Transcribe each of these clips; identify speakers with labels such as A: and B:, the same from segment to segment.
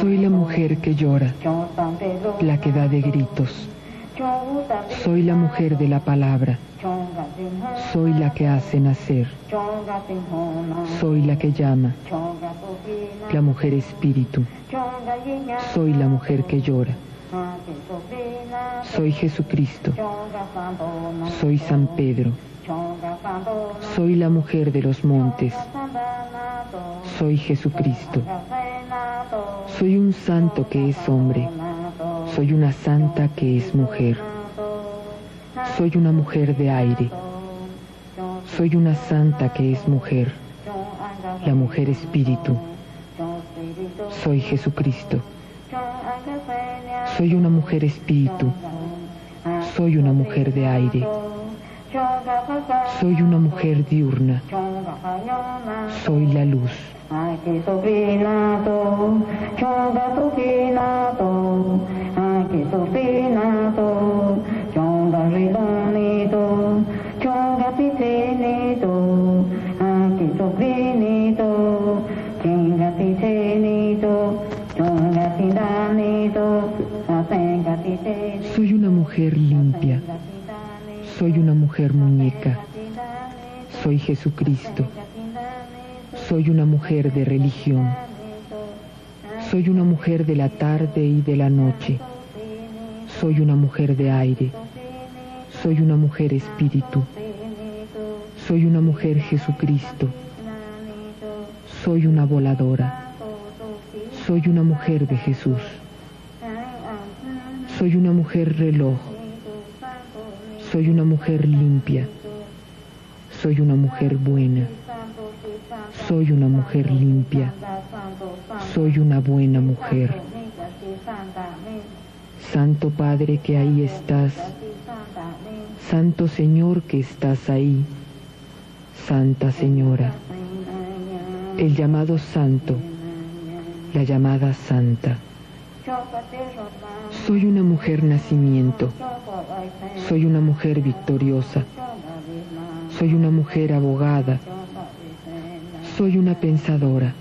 A: Soy la mujer que llora, la que da de gritos. Soy la mujer de la palabra. Soy la que hace nacer. Soy la que llama. La mujer espíritu. Soy la mujer que llora. Soy Jesucristo. Soy San Pedro. Soy la mujer de los montes. Soy Jesucristo. Soy un santo que es hombre. Soy una santa que es mujer. Soy una mujer de aire. Soy una santa que es mujer. La mujer espíritu. Soy Jesucristo. Soy una mujer espíritu. Soy una mujer de aire. Soy una mujer diurna. Soy la luz. Soy una mujer limpia. Soy una mujer muñeca. Soy Jesucristo. Soy una mujer de religión. Soy una mujer de la tarde y de la noche. Soy una mujer de aire. Soy una mujer espíritu. Soy una mujer Jesucristo. Soy una voladora. Soy una mujer de Jesús. Soy una mujer reloj. Soy una mujer limpia. Soy una mujer buena. Soy una mujer limpia. Soy una buena mujer. Santo Padre que ahí estás. Santo Señor que estás ahí. Santa Señora. El llamado santo. La llamada santa. Soy una mujer nacimiento. Soy una mujer victoriosa. Soy una mujer abogada. Soy una pensadora.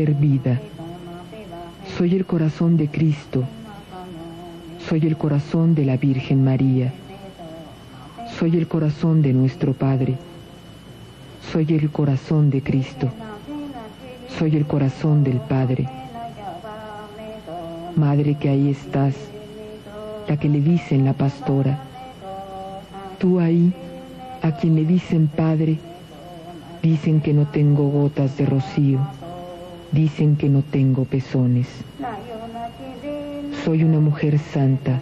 A: Vida. Soy el corazón de Cristo. Soy el corazón de la Virgen María. Soy el corazón de nuestro Padre. Soy el corazón de Cristo. Soy el corazón del Padre. Madre que ahí estás, la que le dicen la pastora. Tú ahí, a quien le dicen Padre, Dicen que no tengo gotas de rocío. Dicen que no tengo pezones. Soy una mujer santa.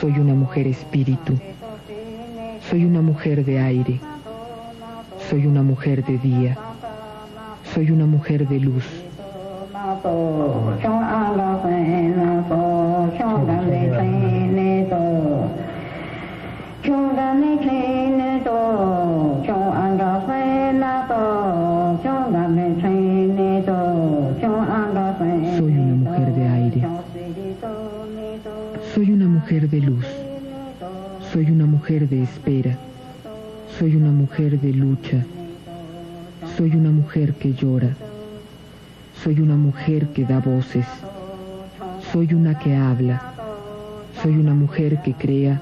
A: Soy una mujer espíritu. Soy una mujer de aire. Soy una mujer de día. Soy una mujer de luz. Soy una mujer de espera, soy una mujer de lucha, soy una mujer que llora, soy una mujer que da voces, soy una que habla, soy una mujer que crea,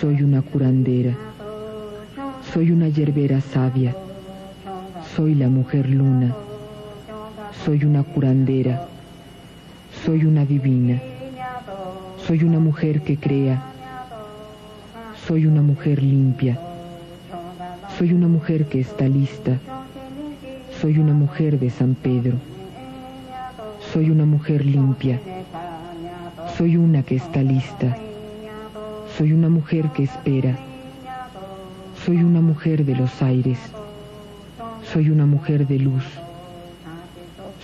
A: soy una curandera, Soy una yerbera sabia. Soy la mujer luna. Soy una curandera. Soy una divina. Soy una mujer que crea. Soy una mujer limpia. Soy una mujer que está lista. Soy una mujer de San Pedro. Soy una mujer limpia. Soy una que está lista. Soy una mujer que espera. Soy una mujer de los aires. Soy una mujer de luz.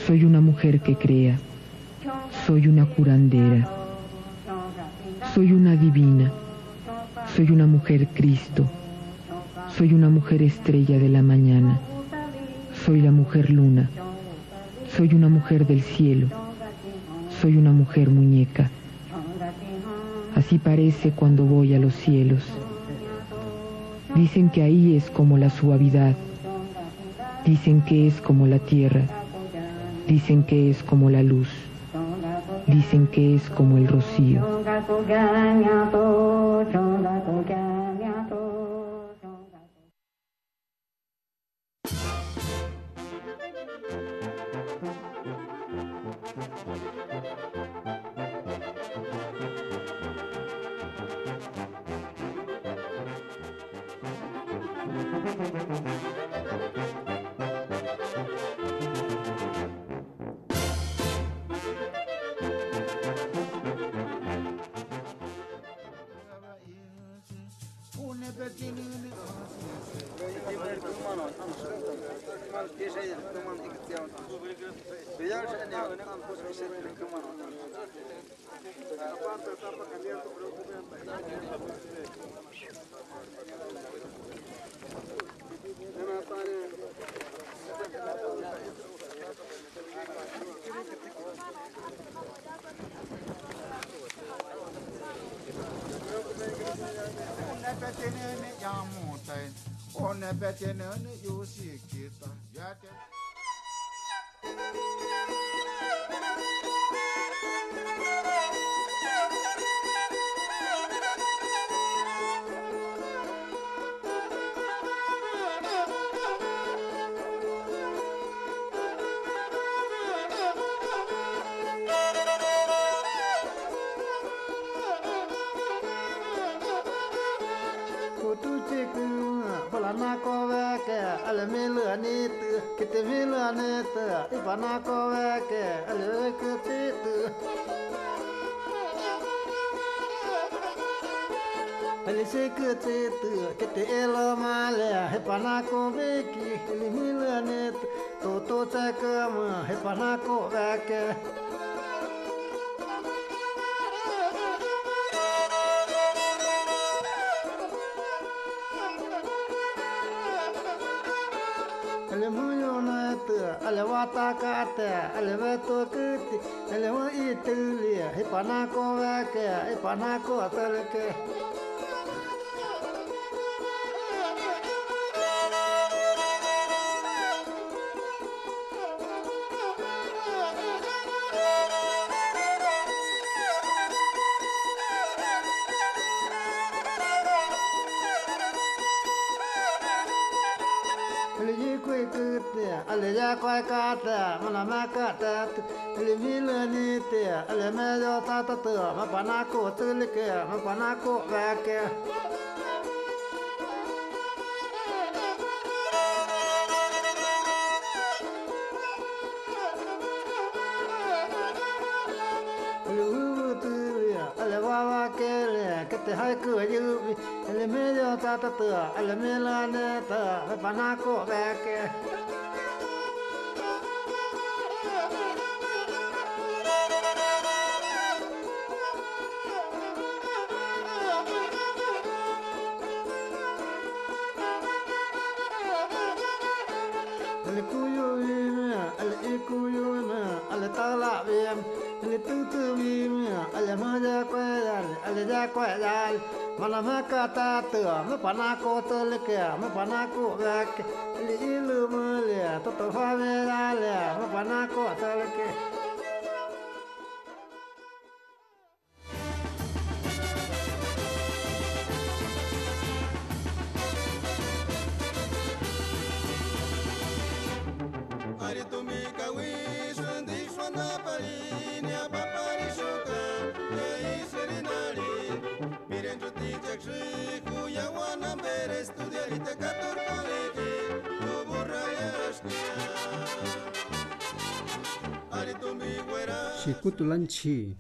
A: Soy una mujer que crea. Soy una curandera. Soy una divina. Soy una mujer Cristo. Soy una mujer estrella de la mañana. Soy la mujer luna. Soy una mujer del cielo. Soy una mujer muñeca. Así parece cuando voy a los cielos. Dicen que ahí es como la suavidad. Dicen que es como la tierra. Dicen que es como la luz. Dicen que es como el rocío.
B: tu ga nga tu cho la tu ga Gracias. 大家的，二两万多个的，二两万一头的，一把拿过万个，一把
C: 拿过十个的。kata le vila ni te le me do ta ta te ma pana ko te le ke ma pana ko va ke te hai ku yu le me do ta ta te le me la ne ta ma pana ko va ke 嘟嘟咪咪，阿姐迈家过呀，阿姐家过呀，我来迈家打土，我搬阿古土来家，我搬阿古阿家，哩哩么咧，偷偷发咩咧，我搬阿古阿来家。Sikutulan Chi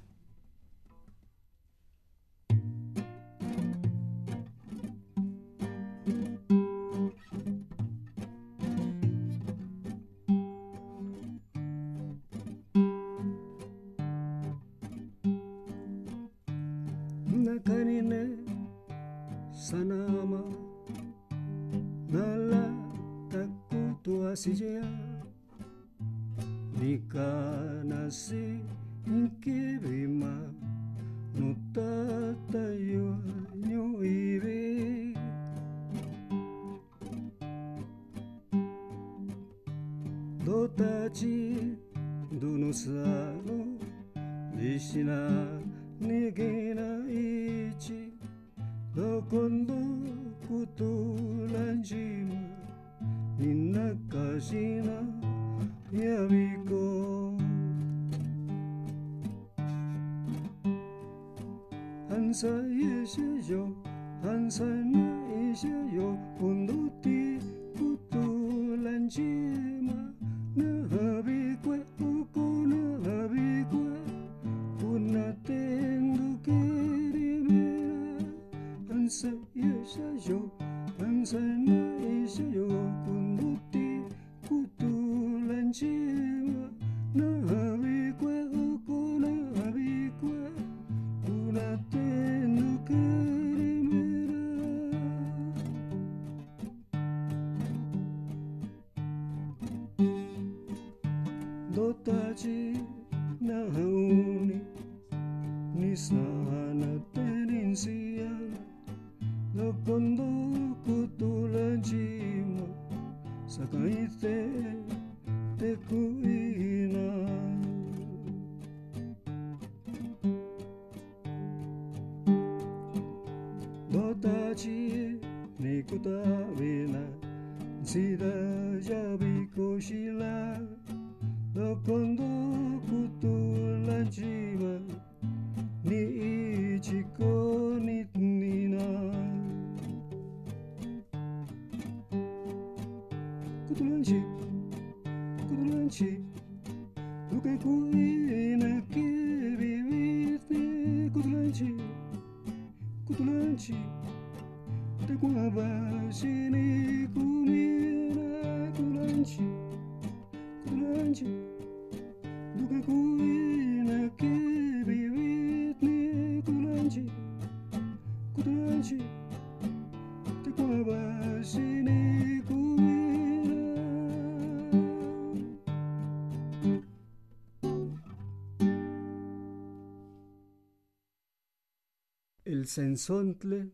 C: El censontle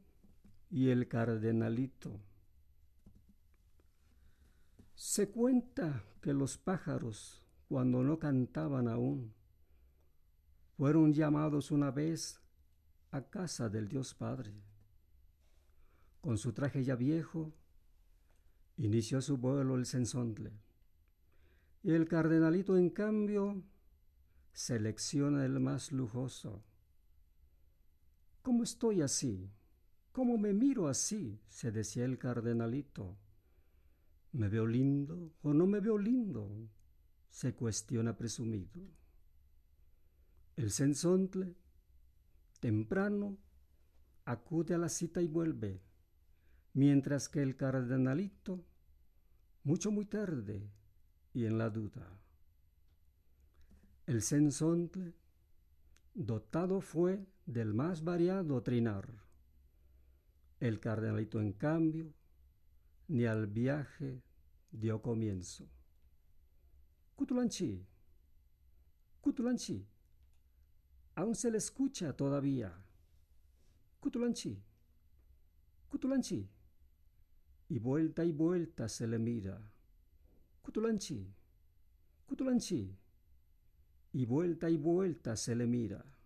C: y el cardenalito. Se cuenta que los pájaros, cuando no cantaban aún, fueron llamados una vez a casa del Dios Padre. Con su traje ya viejo, inició su vuelo el censontle. Y el cardenalito, en cambio, selecciona el más lujoso. ¿Cómo estoy así? ¿Cómo me miro así? se decía el cardenalito. ¿Me veo lindo o no me veo lindo? se cuestiona presumido. El censontle, temprano, acude a la cita y vuelve, mientras que el cardenalito, mucho muy tarde y en la duda. El censontle, dotado fue del más variado trinar. El cardenalito, en cambio, ni al viaje dio comienzo. Cutulanchi, Cutulanchi, aún se le escucha todavía. Cutulanchi, Cutulanchi, y vuelta y vuelta se le mira. Cutulanchi, Cutulanchi, y vuelta y vuelta se le mira.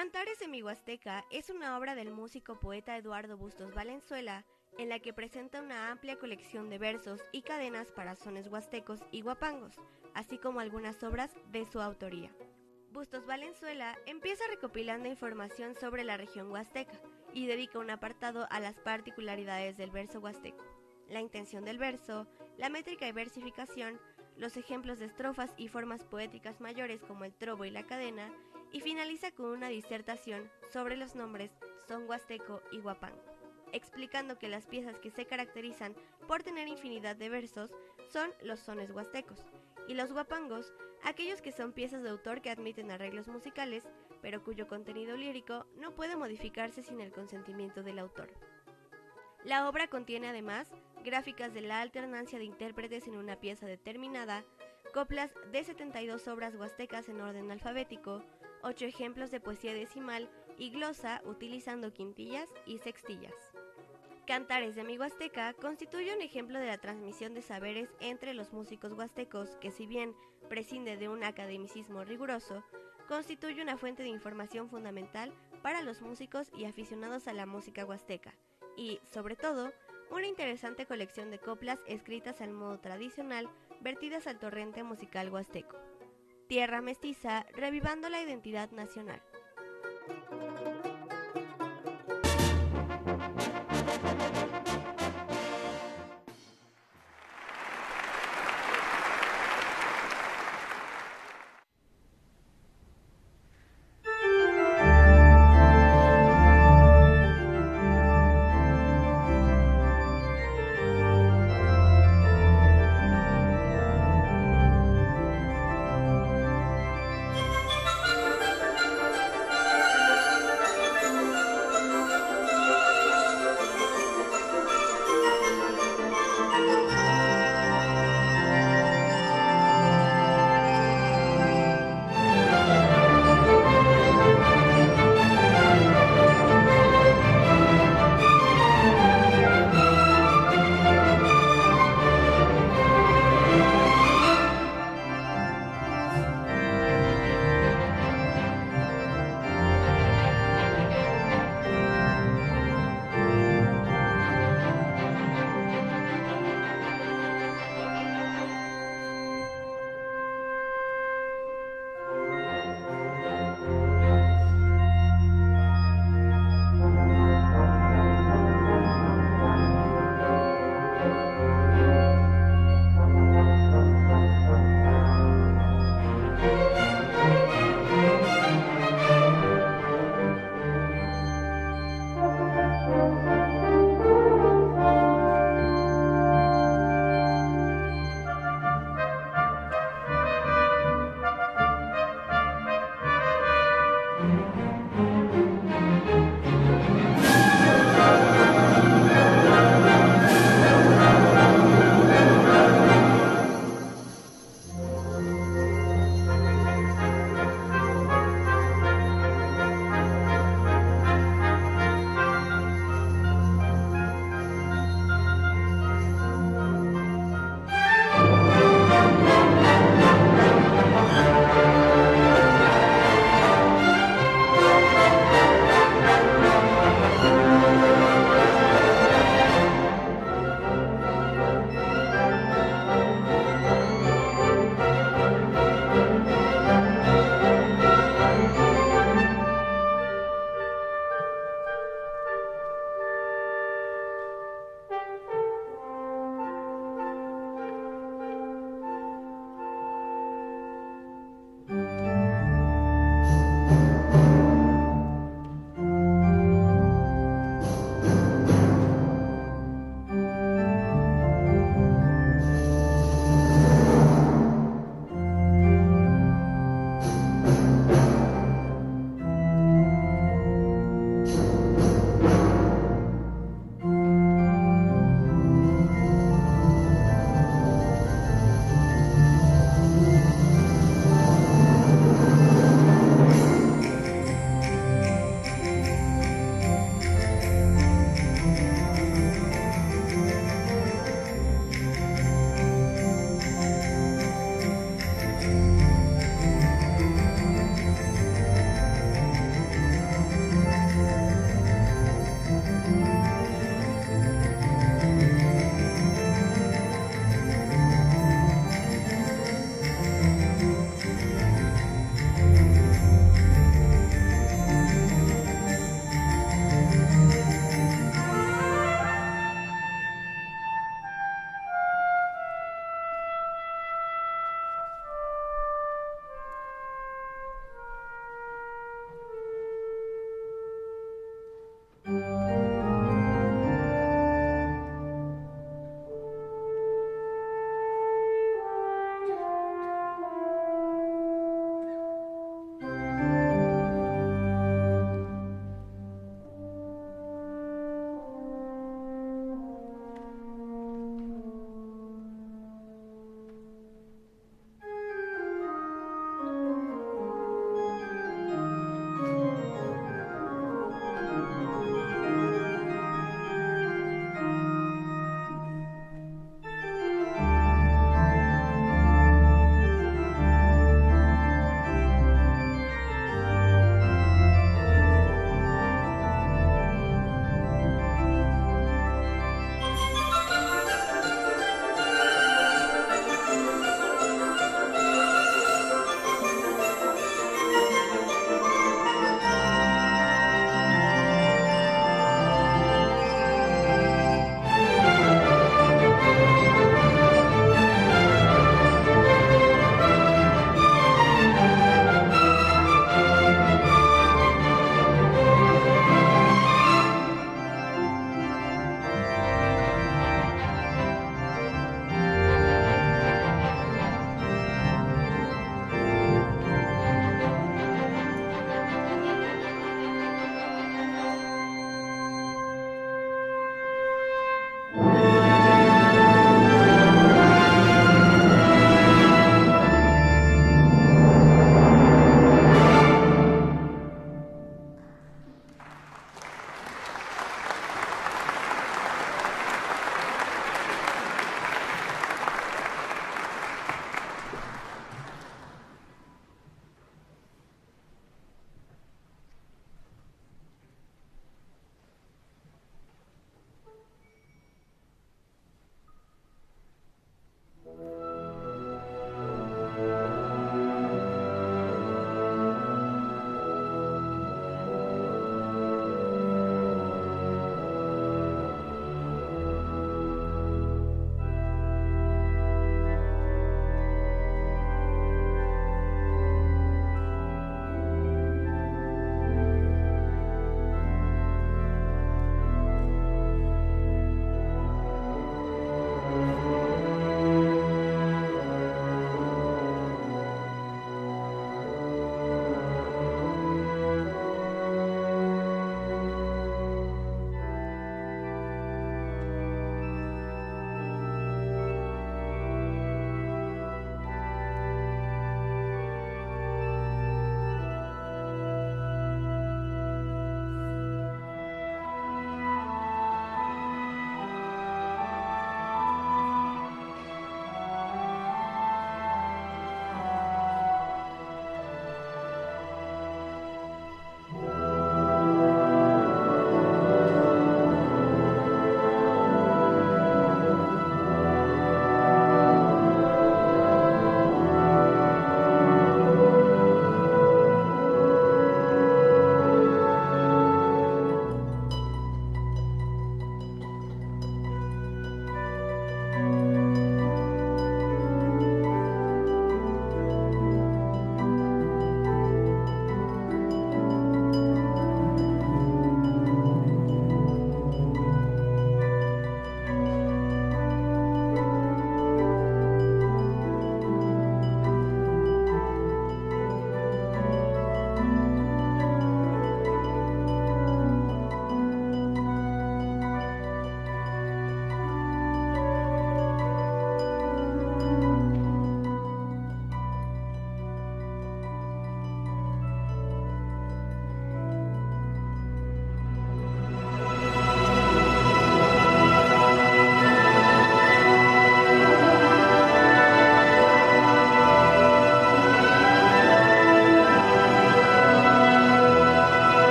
D: Cantares de mi Huasteca es una obra del músico poeta Eduardo Bustos Valenzuela, en la que presenta una amplia colección de versos y cadenas para sones huastecos y guapangos, así como algunas obras de su autoría. Bustos Valenzuela empieza recopilando información sobre la región huasteca y dedica un apartado a las particularidades del verso huasteco, la intención del verso, la métrica y versificación, los ejemplos de estrofas y formas poéticas mayores como el trobo y la cadena, y finaliza con una disertación sobre los nombres son huasteco y guapango, explicando que las piezas que se caracterizan por tener infinidad de versos son los sones huastecos, y los guapangos, aquellos que son piezas de autor que admiten arreglos musicales, pero cuyo contenido lírico no puede modificarse sin el consentimiento del autor. La obra contiene además gráficas de la alternancia de intérpretes en una pieza determinada, coplas de 72 obras huastecas en orden alfabético, ocho ejemplos de poesía decimal y glosa utilizando quintillas y sextillas. Cantares de mi Huasteca constituye un ejemplo de la transmisión de saberes entre los músicos huastecos que si bien prescinde de un academicismo riguroso, constituye una fuente de información fundamental para los músicos y aficionados a la música huasteca y, sobre todo, una interesante colección de coplas escritas al modo tradicional vertidas al torrente musical huasteco. Tierra Mestiza, revivando la identidad nacional.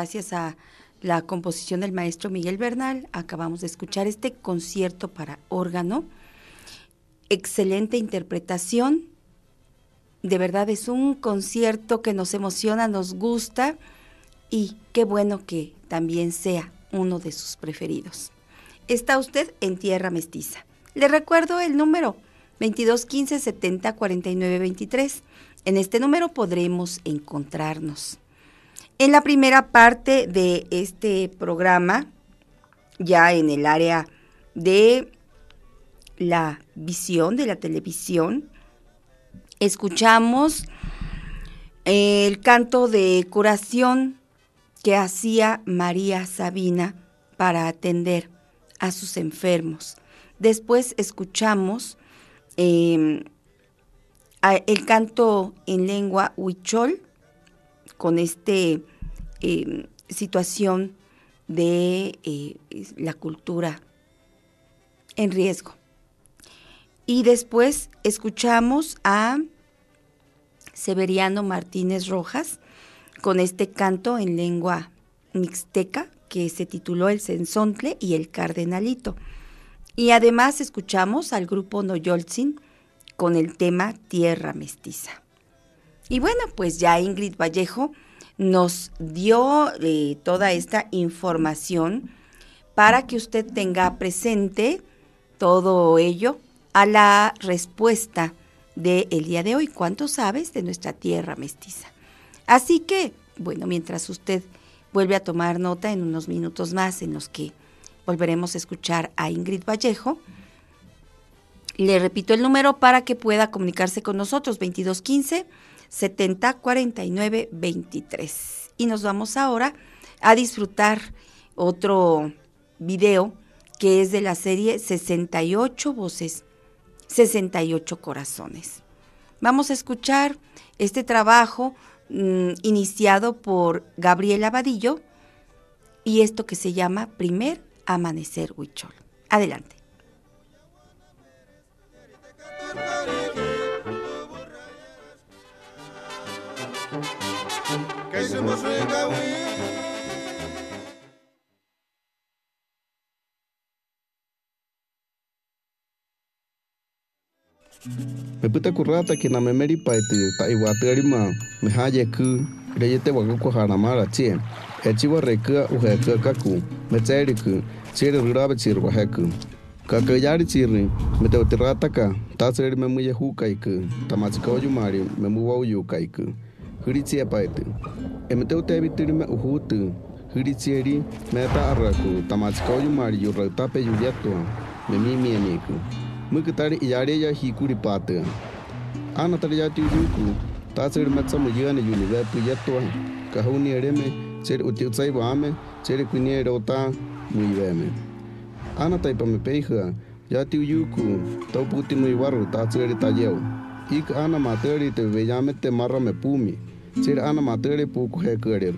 E: Gracias a la composición del maestro Miguel Bernal, acabamos de escuchar este concierto para órgano. Excelente interpretación. De verdad es un concierto que nos emociona, nos gusta y qué bueno que también sea uno de sus preferidos. Está usted en tierra mestiza. Le recuerdo el número 2215 70 49 23. En este número podremos encontrarnos. En la primera parte de este programa, ya en el área de la visión, de la televisión, escuchamos el canto de curación que hacía María Sabina para atender a sus enfermos. Después escuchamos em, el canto en lengua huichol con este em, situación de eh, la cultura en riesgo. Y después escuchamos a Severiano Martínez Rojas con este canto en lengua mixteca que se tituló El Cenzontle y el Cardenalito. Y además escuchamos al grupo Noyolzin con el tema Tierra Mestiza. Y bueno, pues ya Ingrid Vallejo nos dio eh, toda esta información para que usted tenga presente todo ello a la respuesta del el día de hoy. ¿Cuánto sabes de nuestra tierra mestiza? Así que, bueno, mientras usted vuelve a tomar nota en unos minutos más en los que volveremos a escuchar a Ingrid Vallejo. Le repito el número para que pueda comunicarse con nosotros, 2215 70 49 23. Y nos vamos ahora a disfrutar otro video que es de la serie 68 voces, 68 corazones. Vamos a escuchar este trabajo Mm, iniciado por Gabriel Abadillo y esto que se llama Primer Amanecer Huichol. Adelante.
F: mepite kurata kina memelipaiti ta iwatelima mehayeku leyete wakakuhana mala tie eci warrekea uheekea kaku meceeliku tsiri rirave tsiri waheku kakeyari tsiri meteutirrataka tatsileli memuyehukaiku tamatsika oyumali memuwauyukaiku hiritia paitu. E me teo tevi tiri me uhu tu, hiritia ri me ta arraku tamati yu mari yu rautape yu yatua me mi mi aniku. Mui katari ya hikuri pata. Ana tari ya tiu yuku, ta tiri me tsamu yana yu nivetu yatua, ka ere me, tiri uti utai wa ame, tiri kuni ere ota mu iwe me. Ana tai pa me peiha, ya tiu yuku, tau puti mu iwaru ta tiri ta yeu. Ik ana materi te vejame te marra me pumi, ser ana materi pu ku he kere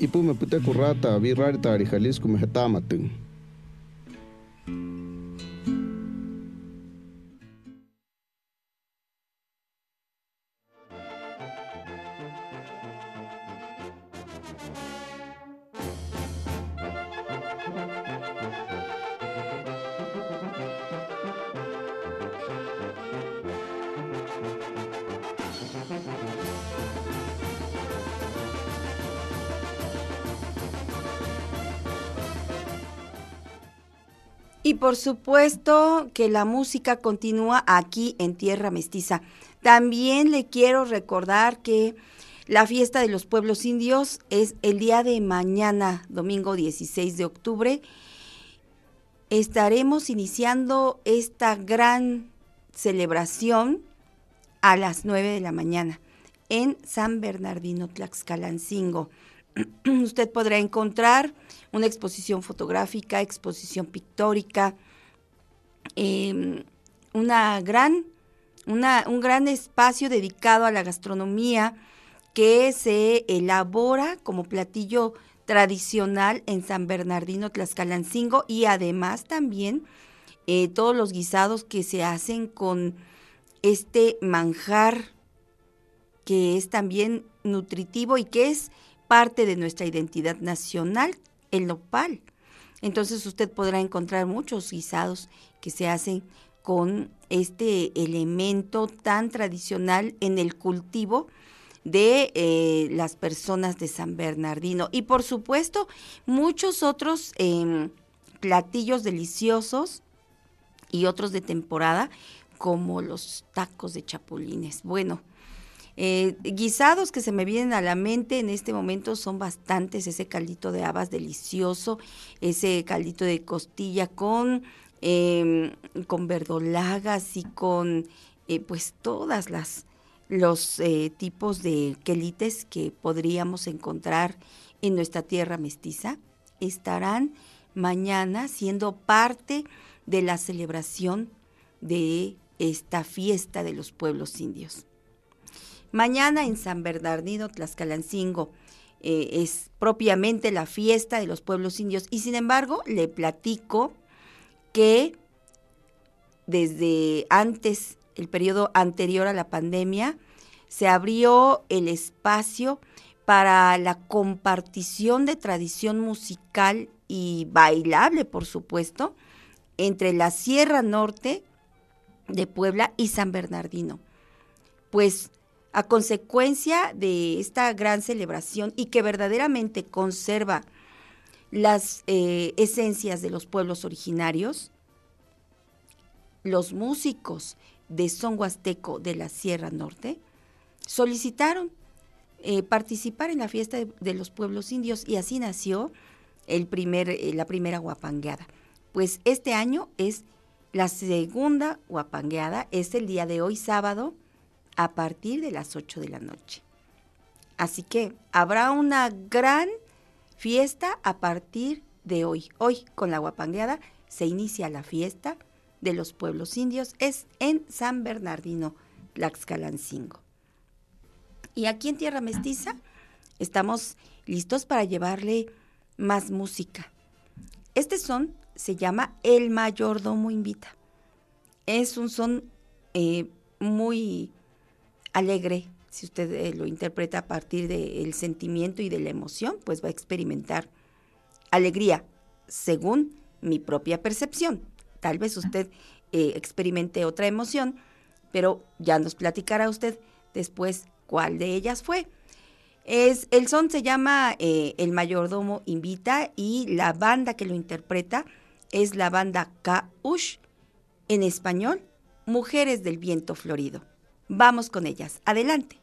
F: ipu me pute kurata vi rari tari Jalisco me hetamatu
E: Y por supuesto que la música continúa aquí en Tierra Mestiza. También le quiero recordar que la fiesta de los pueblos indios es el día de mañana, domingo 16 de octubre. Estaremos iniciando esta gran celebración a las 9 de la mañana en San Bernardino Tlaxcalancingo. Usted podrá encontrar una exposición fotográfica, exposición pictórica, em, una gran, un gran espacio dedicado a la gastronomía que se elabora como platillo tradicional en San Bernardino Tlaxcalancingo y además también eh, todos los guisados que se hacen con este manjar que es también nutritivo y que es parte de nuestra identidad nacional, el nopal. Entonces usted podrá encontrar muchos guisados que se hacen con este elemento tan tradicional en el cultivo de eh, las personas de San Bernardino. Y por supuesto, muchos otros em, platillos deliciosos y otros de temporada, como los tacos de chapulines. Bueno, eh, guisados que se me vienen a la mente en este momento son bastantes, ese caldito de habas delicioso, ese caldito de costilla con, em, con verdolagas y con eh, pues todas las los eh, tipos de quelites que podríamos encontrar en nuestra tierra mestiza estarán mañana siendo parte de la celebración de esta fiesta de los pueblos indios. Mañana en San Bernardino, Tlaxcalancingo, eh, es propiamente la fiesta de los pueblos indios y sin embargo le platico que desde antes el periodo anterior a la pandemia, se abrió el espacio para la compartición de tradición musical y bailable, por supuesto, entre la Sierra Norte de Puebla y San Bernardino. Pues a consecuencia de esta gran celebración y que verdaderamente conserva las eh, esencias de los pueblos originarios, los músicos de son huasteco de la Sierra Norte solicitaron eh, participar en la fiesta de, los pueblos indios y así nació el primer, eh, la primera guapangueada. Pues este año es la segunda guapangueada, es el día de hoy sábado a partir de las 8 de la noche. Así que habrá una gran fiesta a partir de hoy. Hoy con la guapangueada se inicia la fiesta de los pueblos indios es en San Bernardino, Tlaxcalancingo. Y aquí en Tierra Mestiza estamos listos para llevarle más música. Este son se llama El Mayordomo Invita. Es un son eh, muy alegre, si usted eh, lo interpreta a partir del sentimiento y de la emoción, pues va a experimentar alegría, según mi propia percepción. Tal vez usted eh, experimente otra emoción, pero ya nos platicará usted después cuál de ellas fue. Es, el son se llama eh, El Mayordomo Invita y la banda que lo interpreta es la banda K-Ush, en español, Mujeres del Viento Florido. Vamos con ellas. Adelante.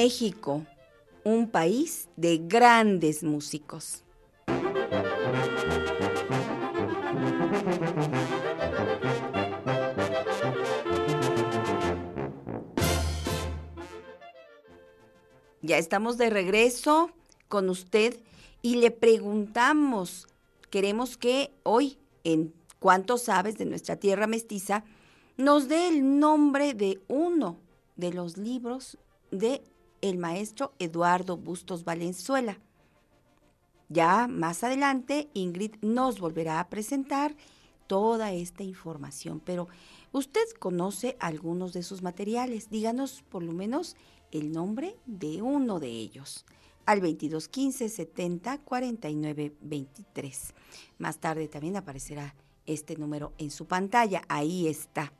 E: México, un país de grandes músicos. Ya estamos de regreso con usted y le preguntamos, queremos que hoy, en cuánto sabes de nuestra tierra mestiza, nos dé el nombre de uno de los libros de el maestro Eduardo Bustos Valenzuela. Ya más adelante Ingrid nos volverá a presentar toda esta información, pero usted conoce algunos de sus materiales. Díganos por lo menos el nombre de uno de ellos al 2215 70 49 23. Más tarde también aparecerá este número en su pantalla. Ahí está.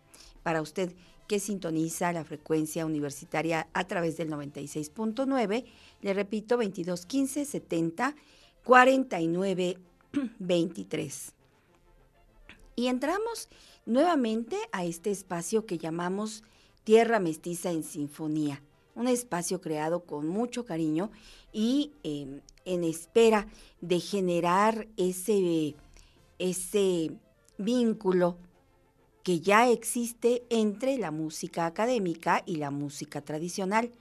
E: Para usted que sintoniza la frecuencia universitaria a través del 96.9, le repito, 2215 70 49 23. Y entramos nuevamente a este espacio que llamamos Tierra Mestiza en Sinfonía un espacio creado con mucho cariño y em, en espera de generar ese, ese vínculo que ya existe entre la música académica y la música tradicional.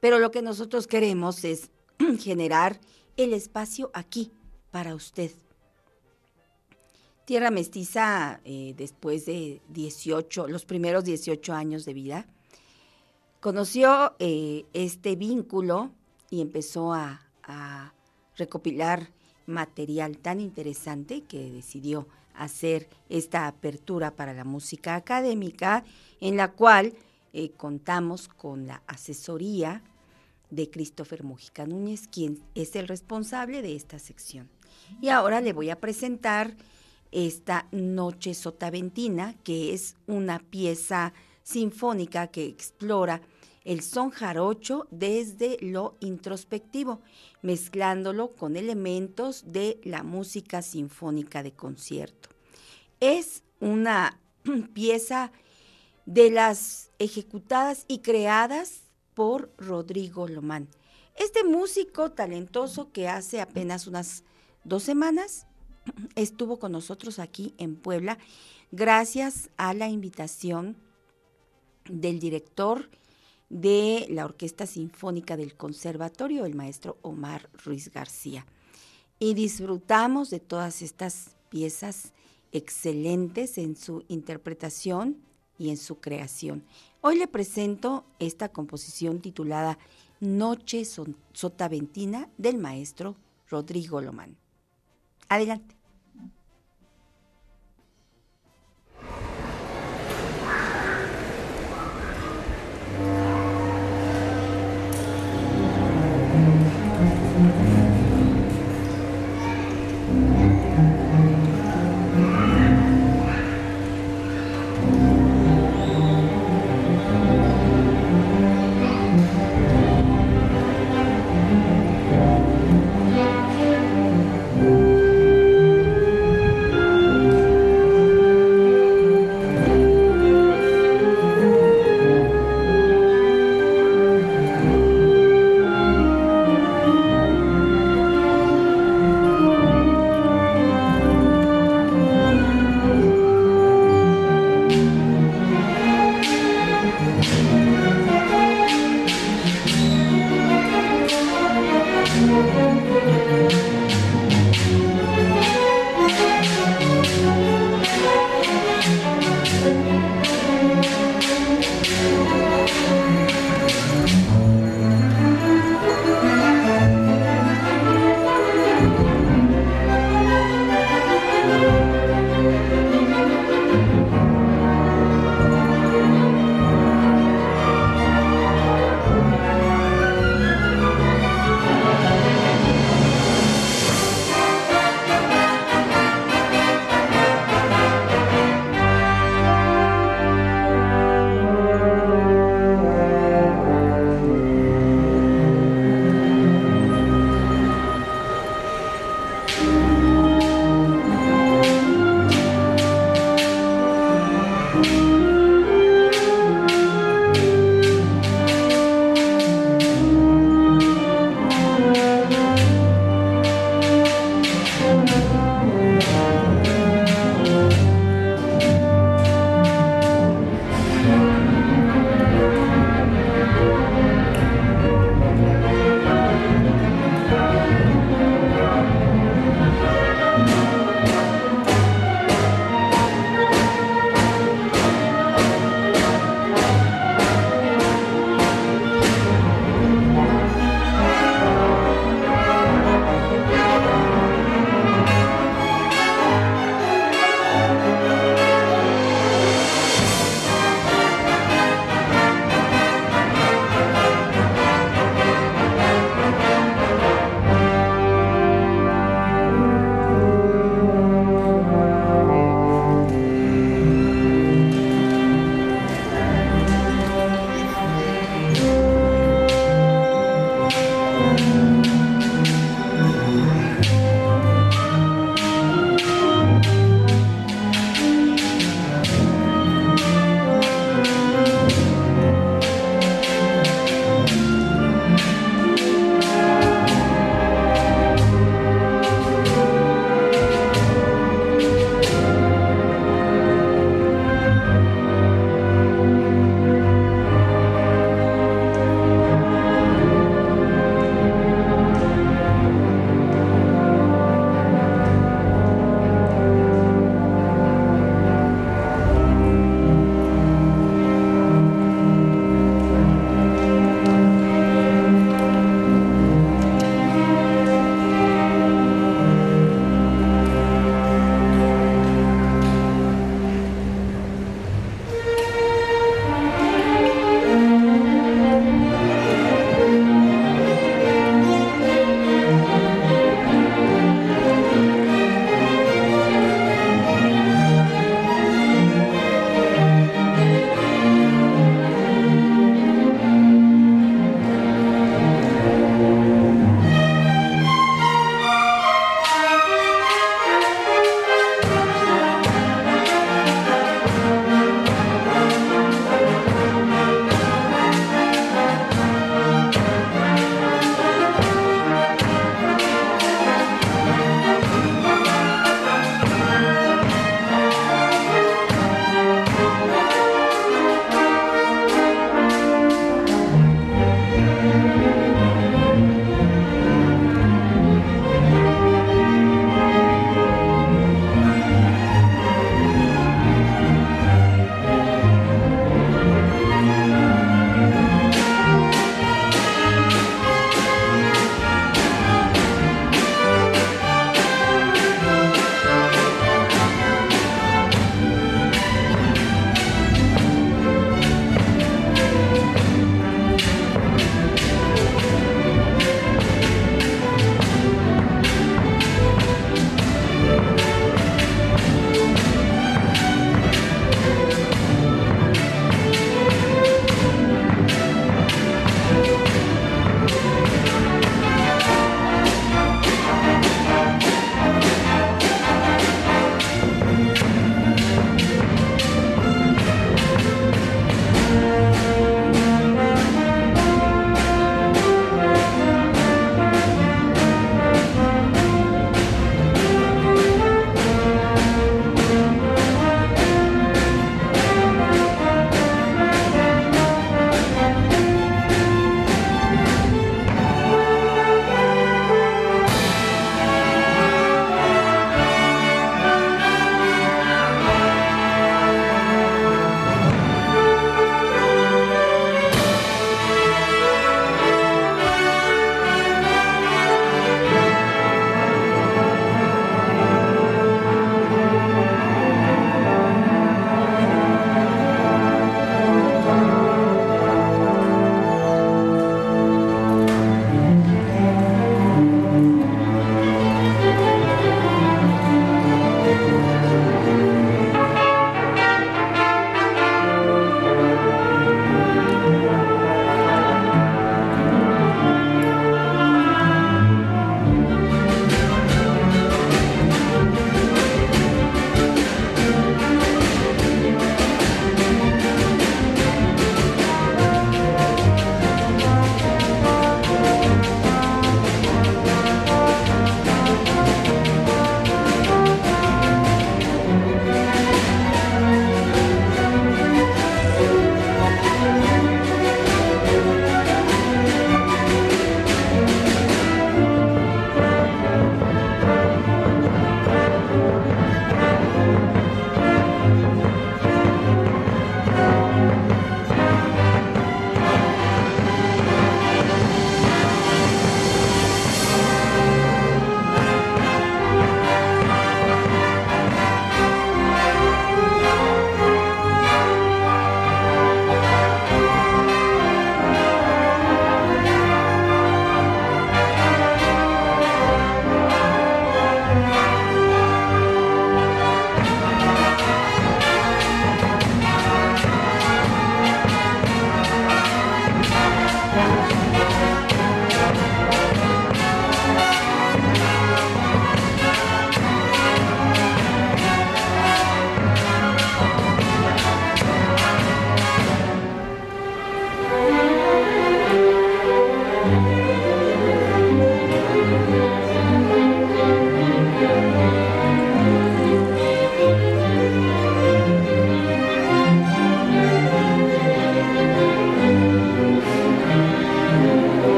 E: Pero lo que nosotros queremos es generar el espacio aquí para usted. Tierra Mestiza, eh, después de 18, los primeros 18 años de vida, conoció eh, este vínculo y empezó a, recopilar material tan interesante que decidió hacer esta apertura para la música académica, en la cual eh, contamos con la asesoría de Christopher Mujica Núñez, quien es el responsable de esta sección. Y ahora le voy a presentar esta Noche Sotaventina, que es una pieza sinfónica que explora el son jarocho desde lo introspectivo, mezclándolo con elementos de la música sinfónica de concierto. Es una pieza de las ejecutadas y creadas por Rodrigo Lomán. Este músico talentoso que hace apenas unas dos semanas estuvo con nosotros aquí en Puebla gracias a la invitación del director de la Orquesta Sinfónica del Conservatorio, el maestro Omar Ruiz García. Y disfrutamos de todas estas piezas excelentes en su interpretación y en su creación. Hoy le presento esta composición titulada Noche Sotaventina del maestro Rodrigo Lomán. Adelante.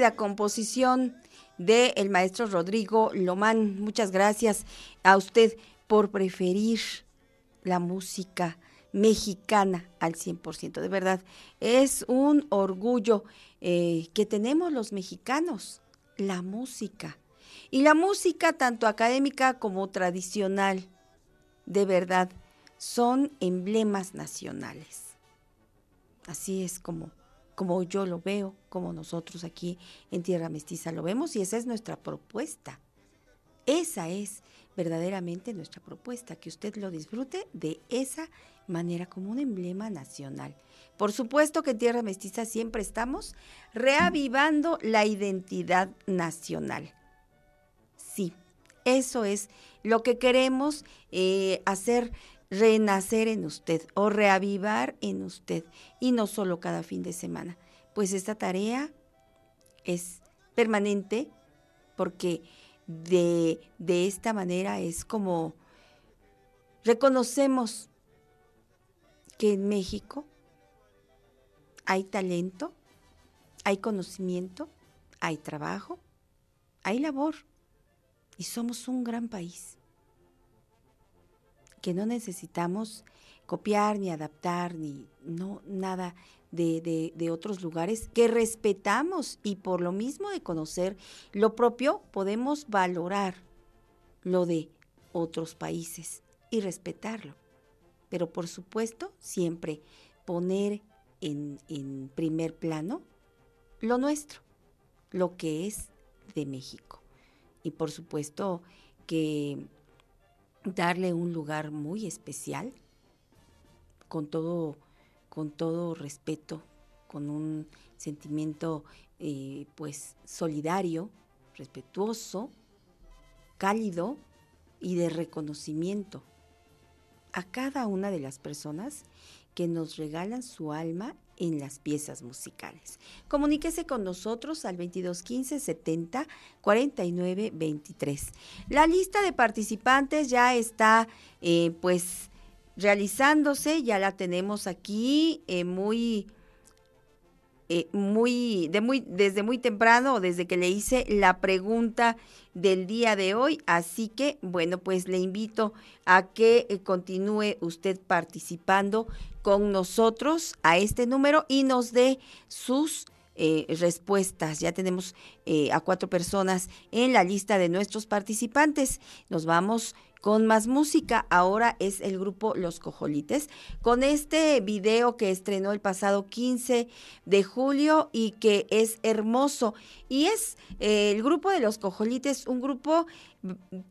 E: Espléndida composición del el maestro Rodrigo Lomán. Muchas gracias a usted por preferir la música mexicana al 100%. De verdad, es un orgullo eh, que tenemos los mexicanos, la música. Y la música, tanto académica como tradicional, de verdad, son emblemas nacionales. Así es como como yo lo veo, como nosotros aquí en Tierra Mestiza lo vemos, y esa es nuestra propuesta. Esa es verdaderamente nuestra propuesta, que usted lo disfrute de esa manera como un emblema nacional. Por supuesto que en Tierra Mestiza siempre estamos reavivando la identidad nacional. Sí, eso es lo que queremos eh, hacer renacer en usted o reavivar en usted y no solo cada fin de semana. Pues esta tarea es permanente porque de, de esta manera es como reconocemos que en México hay talento, hay conocimiento, hay trabajo, hay labor y somos un gran país que no necesitamos copiar ni adaptar ni no nada de, de, otros lugares que respetamos y por lo mismo de conocer lo propio podemos valorar lo de otros países y respetarlo. Pero por supuesto siempre poner en, en primer plano lo nuestro, lo que es de México. Y por supuesto que darle un lugar muy especial, con todo, con todo respeto, con un sentimiento eh, pues solidario, respetuoso, cálido y de reconocimiento a cada una de las personas que nos regalan su alma en las piezas musicales. Comuníquese con nosotros al 2215 70 49 23. La lista de participantes ya está eh, pues realizándose, ya la tenemos aquí eh, muy eh, muy, de muy, desde muy temprano, desde que le hice la pregunta del día de hoy. Así que, bueno, pues le invito a que eh, continúe usted participando con nosotros a este número y nos dé sus eh, respuestas. Ya tenemos a cuatro personas en la lista de nuestros participantes. Nos vamos con más música. Ahora es el grupo Los Cojolites, con este video que estrenó el pasado 15 de julio y que es hermoso. Y es eh, el grupo de Los Cojolites, un grupo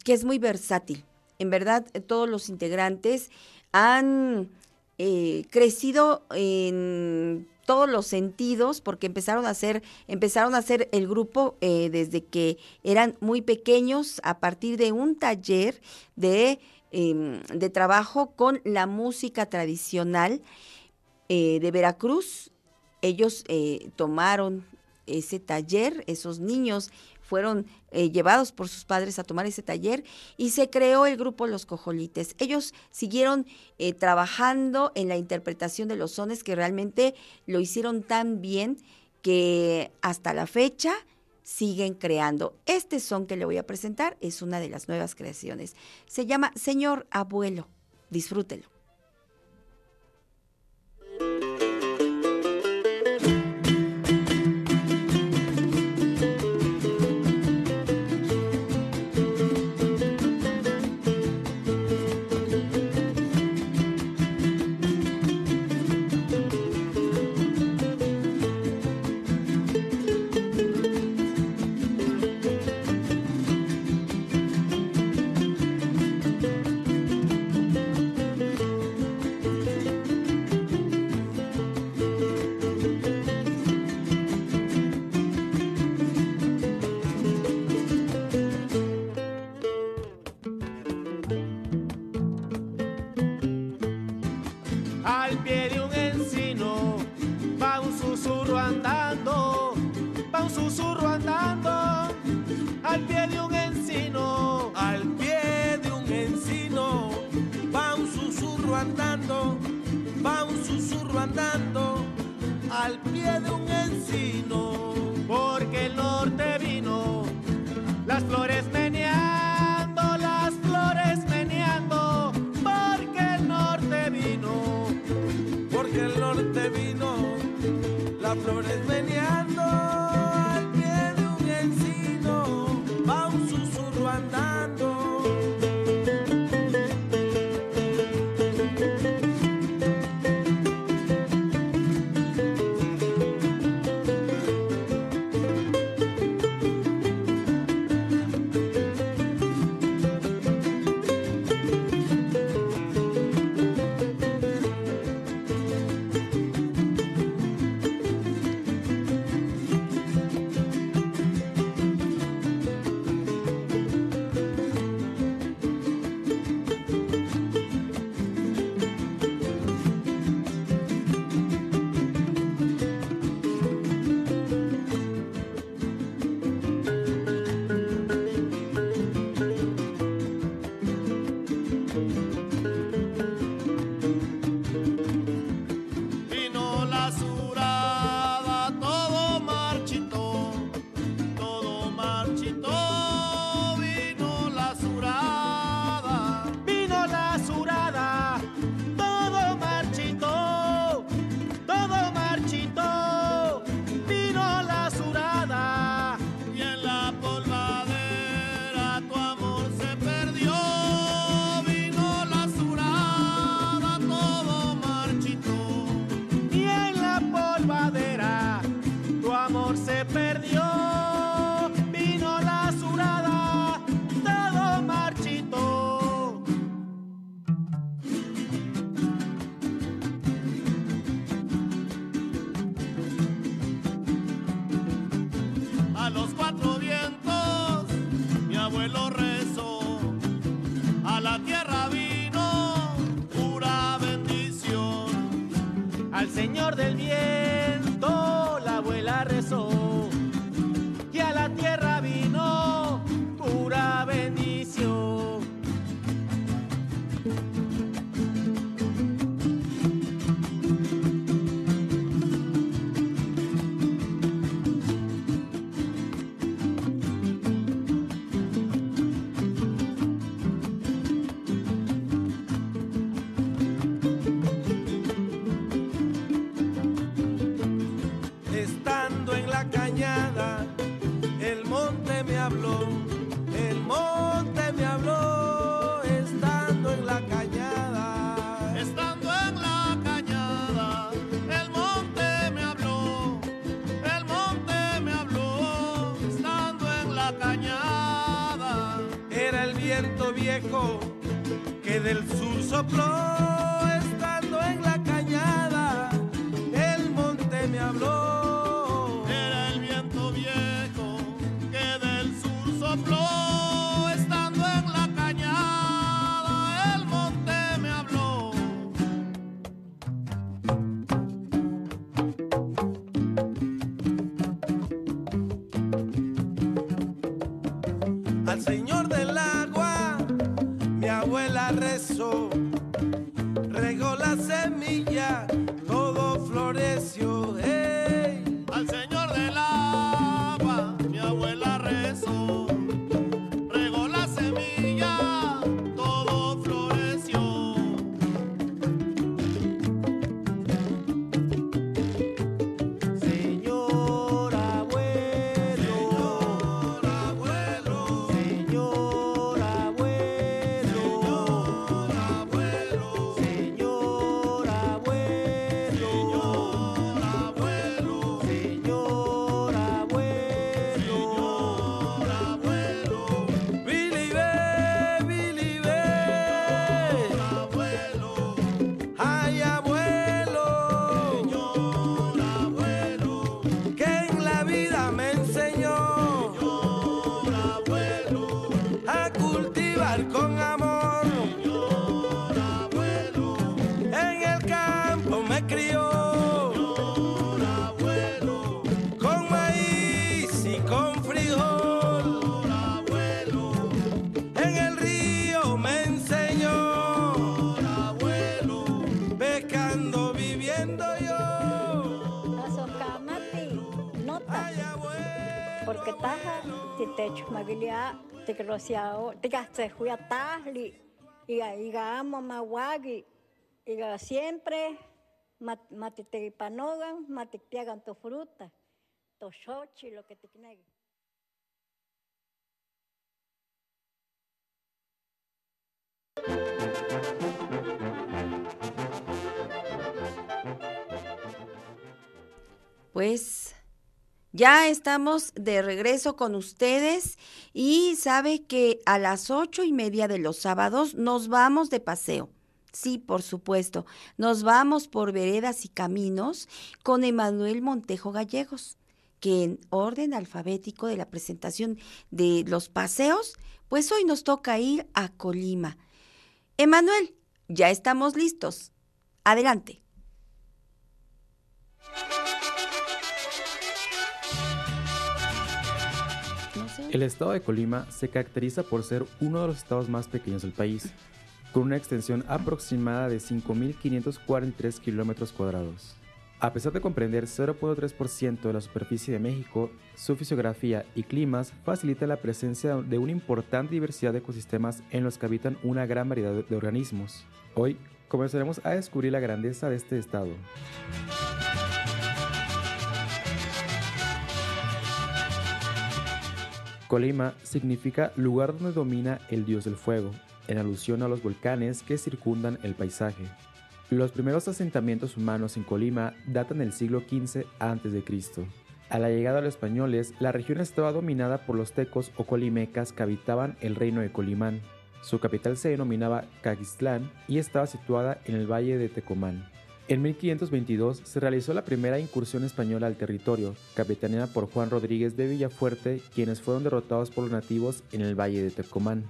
E: que es muy versátil. En verdad, todos los integrantes han eh, crecido en todos los sentidos, porque empezaron a hacer, empezaron a hacer el grupo eh, desde que eran muy pequeños, a partir de un taller de, em, de trabajo con la música tradicional eh, de Veracruz. Ellos eh, tomaron ese taller, esos niños fueron eh, llevados por sus padres a tomar ese taller y se creó el grupo Los Cojolites. Ellos siguieron eh, trabajando en la interpretación de los sones que realmente lo hicieron tan bien que hasta la fecha siguen creando. Este son que le voy a presentar es una de las nuevas creaciones. Se llama Señor Abuelo. Disfrútelo.
G: chmakilia tikrosiao tikyahtzehcuia tajli iga iga amo mawaki iga siempre. Mat matitekipanogan matikpiagan to fruta to xochitl lo que te tikneki
E: Pues ya estamos de regreso con ustedes y sabe que a las ocho y media de los sábados nos vamos de paseo. Sí, por supuesto, nos vamos por veredas y caminos con Emanuel Montejo Gallegos, que en orden alfabético de la presentación de los paseos, pues hoy nos toca ir a Colima. Emanuel, ya estamos listos. Adelante.
H: El estado de Colima se caracteriza por ser uno de los estados más pequeños del país, con una extensión aproximada de 5.543 kilómetros cuadrados. A pesar de comprender 0.3% de la superficie de México, su fisiografía y climas facilitan la presencia de una importante diversidad de ecosistemas en los que habitan una gran variedad de organismos. Hoy comenzaremos a descubrir la grandeza de este estado. Colima significa lugar donde domina el dios del fuego, en alusión a los volcanes que circundan el paisaje. Los primeros asentamientos humanos en Colima datan del siglo XV a.C. A la llegada de los españoles, la región estaba dominada por los tecos o colimecas que habitaban el reino de Colimán. Su capital se denominaba Cagistlán y estaba situada en el valle de Tecomán. En 1522 se realizó la primera incursión española al territorio, capitaneada por Juan Rodríguez de Villafuerte, quienes fueron derrotados por los nativos en el valle de Tecomán.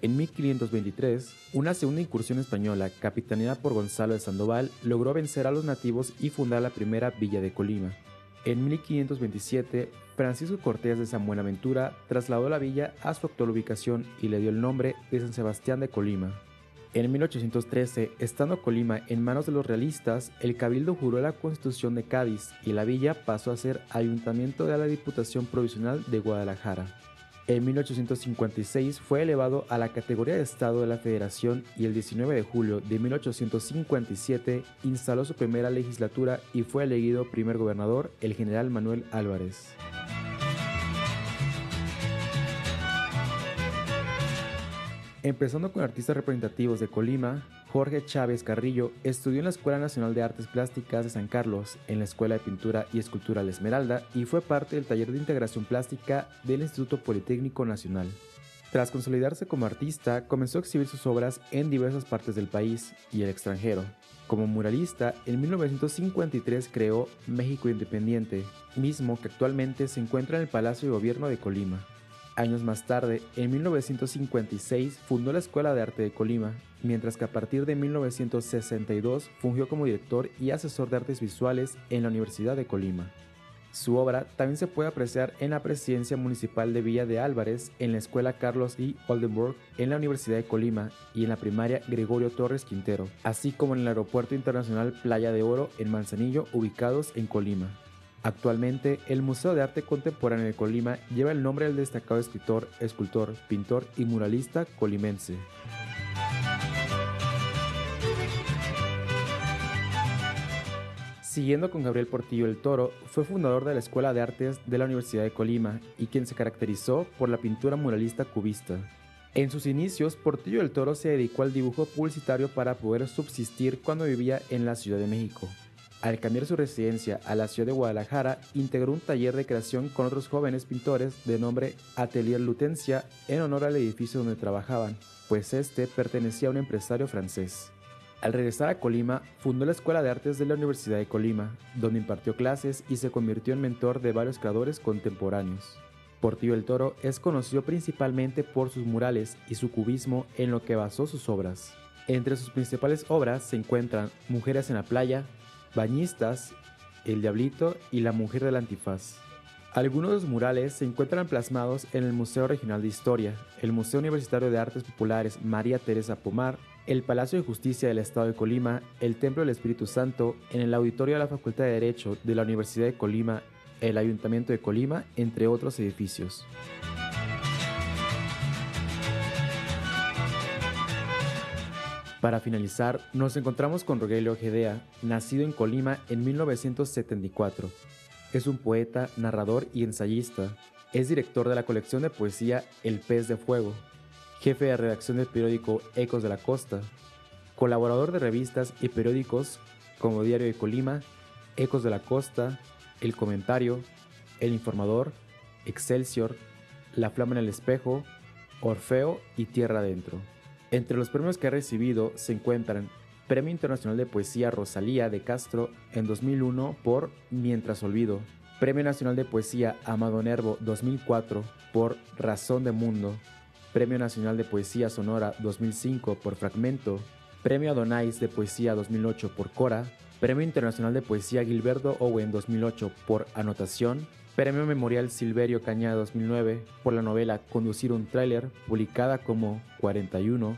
H: En 1523, una segunda incursión española, capitaneada por Gonzalo de Sandoval, logró vencer a los nativos y fundar la primera villa de Colima. En 1527, Francisco Cortés de San Buenaventura trasladó la villa a su actual ubicación y le dio el nombre de San Sebastián de Colima. En 1813, estando Colima en manos de los realistas, el Cabildo juró la Constitución de Cádiz y la villa pasó a ser ayuntamiento de la Diputación Provisional de Guadalajara. En 1856 fue elevado a la categoría de Estado de la Federación y el 19 de julio de 1857 instaló su primera legislatura y fue elegido primer gobernador el general Manuel Álvarez. Empezando con artistas representativos de Colima, Jorge Chávez Carrillo estudió en la Escuela Nacional de Artes Plásticas de San Carlos, en la Escuela de Pintura y Escultura La Esmeralda y fue parte del taller de integración plástica del Instituto Politécnico Nacional. Tras consolidarse como artista, comenzó a exhibir sus obras en diversas partes del país y el extranjero. Como muralista, en 1953 creó México Independiente, mismo que actualmente se encuentra en el Palacio de Gobierno de Colima. Años más tarde, en 1956, fundó la Escuela de Arte de Colima, mientras que a partir de 1962 fungió como director y asesor de artes visuales en la Universidad de Colima. Su obra también se puede apreciar en la Presidencia Municipal de Villa de Álvarez, en la Escuela Carlos E. Oldenburg, en la Universidad de Colima y en la Primaria Gregorio Torres Quintero, así como en el Aeropuerto Internacional Playa de Oro en Manzanillo, ubicados en Colima. Actualmente, el Museo de Arte Contemporáneo de Colima lleva el nombre del destacado escritor, escultor, pintor y muralista colimense. Siguiendo con Gabriel Portillo el Toro, fue fundador de la Escuela de Artes de la Universidad de Colima y quien se caracterizó por la pintura muralista cubista. En sus inicios, Portillo el Toro se dedicó al dibujo publicitario para poder subsistir cuando vivía en la Ciudad de México. Al cambiar su residencia a la ciudad de Guadalajara, integró un taller de creación con otros jóvenes pintores de nombre Atelier Lutencia en honor al edificio donde trabajaban, pues este pertenecía a un empresario francés. Al regresar a Colima, fundó la Escuela de Artes de la Universidad de Colima, donde impartió clases y se convirtió en mentor de varios creadores contemporáneos. Portillo el Toro es conocido principalmente por sus murales y su cubismo en lo que basó sus obras. Entre sus principales obras se encuentran Mujeres en la playa, Bañistas, El Diablito y La Mujer del Antifaz. Algunos de los murales se encuentran plasmados en el Museo Regional de Historia, el Museo Universitario de Artes Populares María Teresa Pomar, el Palacio de Justicia del Estado de Colima, el Templo del Espíritu Santo, en el Auditorio de la Facultad de Derecho de la Universidad de Colima, el Ayuntamiento de Colima, entre otros edificios. Para finalizar, nos encontramos con Rogelio Ojeda, nacido en Colima en 1974. Es un poeta, narrador y ensayista. Es director de la colección de poesía El Pez de Fuego, jefe de redacción del periódico Ecos de la Costa, colaborador de revistas y periódicos como Diario de Colima, Ecos de la Costa, El Comentario, El Informador, Excelsior, La Flama en el Espejo, Orfeo y Tierra Adentro. Entre los premios que ha recibido se encuentran Premio Internacional de Poesía Rosalía de Castro en 2001 por Mientras Olvido, Premio Nacional de Poesía Amado Nervo 2004 por Razón de Mundo, Premio Nacional de Poesía Sonora 2005 por Fragmento, Premio Adonais de Poesía 2008 por Cora, Premio Internacional de Poesía Gilberto Owen 2008 por Anotación, Premio Memorial Silverio Cañada 2009 por la novela Conducir un tráiler, publicada como 41.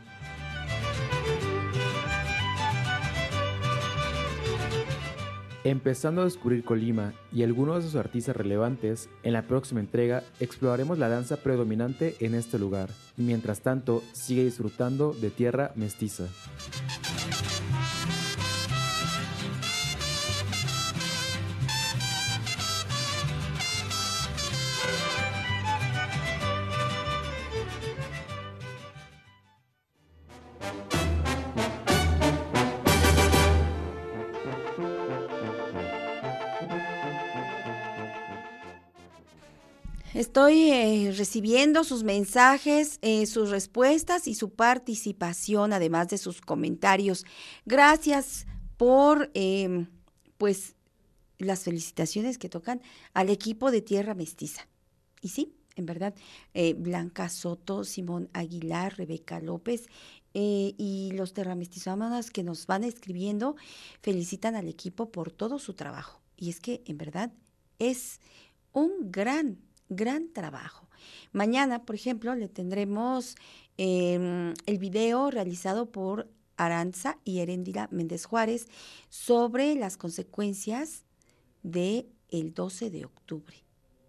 H: Empezando a descubrir Colima y algunos de sus artistas relevantes, en la próxima entrega exploraremos la danza predominante en este lugar. Mientras tanto, sigue disfrutando de tierra mestiza.
E: Estoy eh, recibiendo sus mensajes, eh, sus respuestas y su participación, además de sus comentarios. Gracias por, em, pues, las felicitaciones que tocan al equipo de Tierra Mestiza. Y sí, en verdad, eh, Blanca Soto, Simón Aguilar, Rebeca López y los terramestizómanas que nos van escribiendo felicitan al equipo por todo su trabajo. Y es que, en verdad, es un gran, gran trabajo. Mañana, por ejemplo, le tendremos em, el video realizado por Aranza y Herendira Méndez Juárez sobre las consecuencias del el 12 de octubre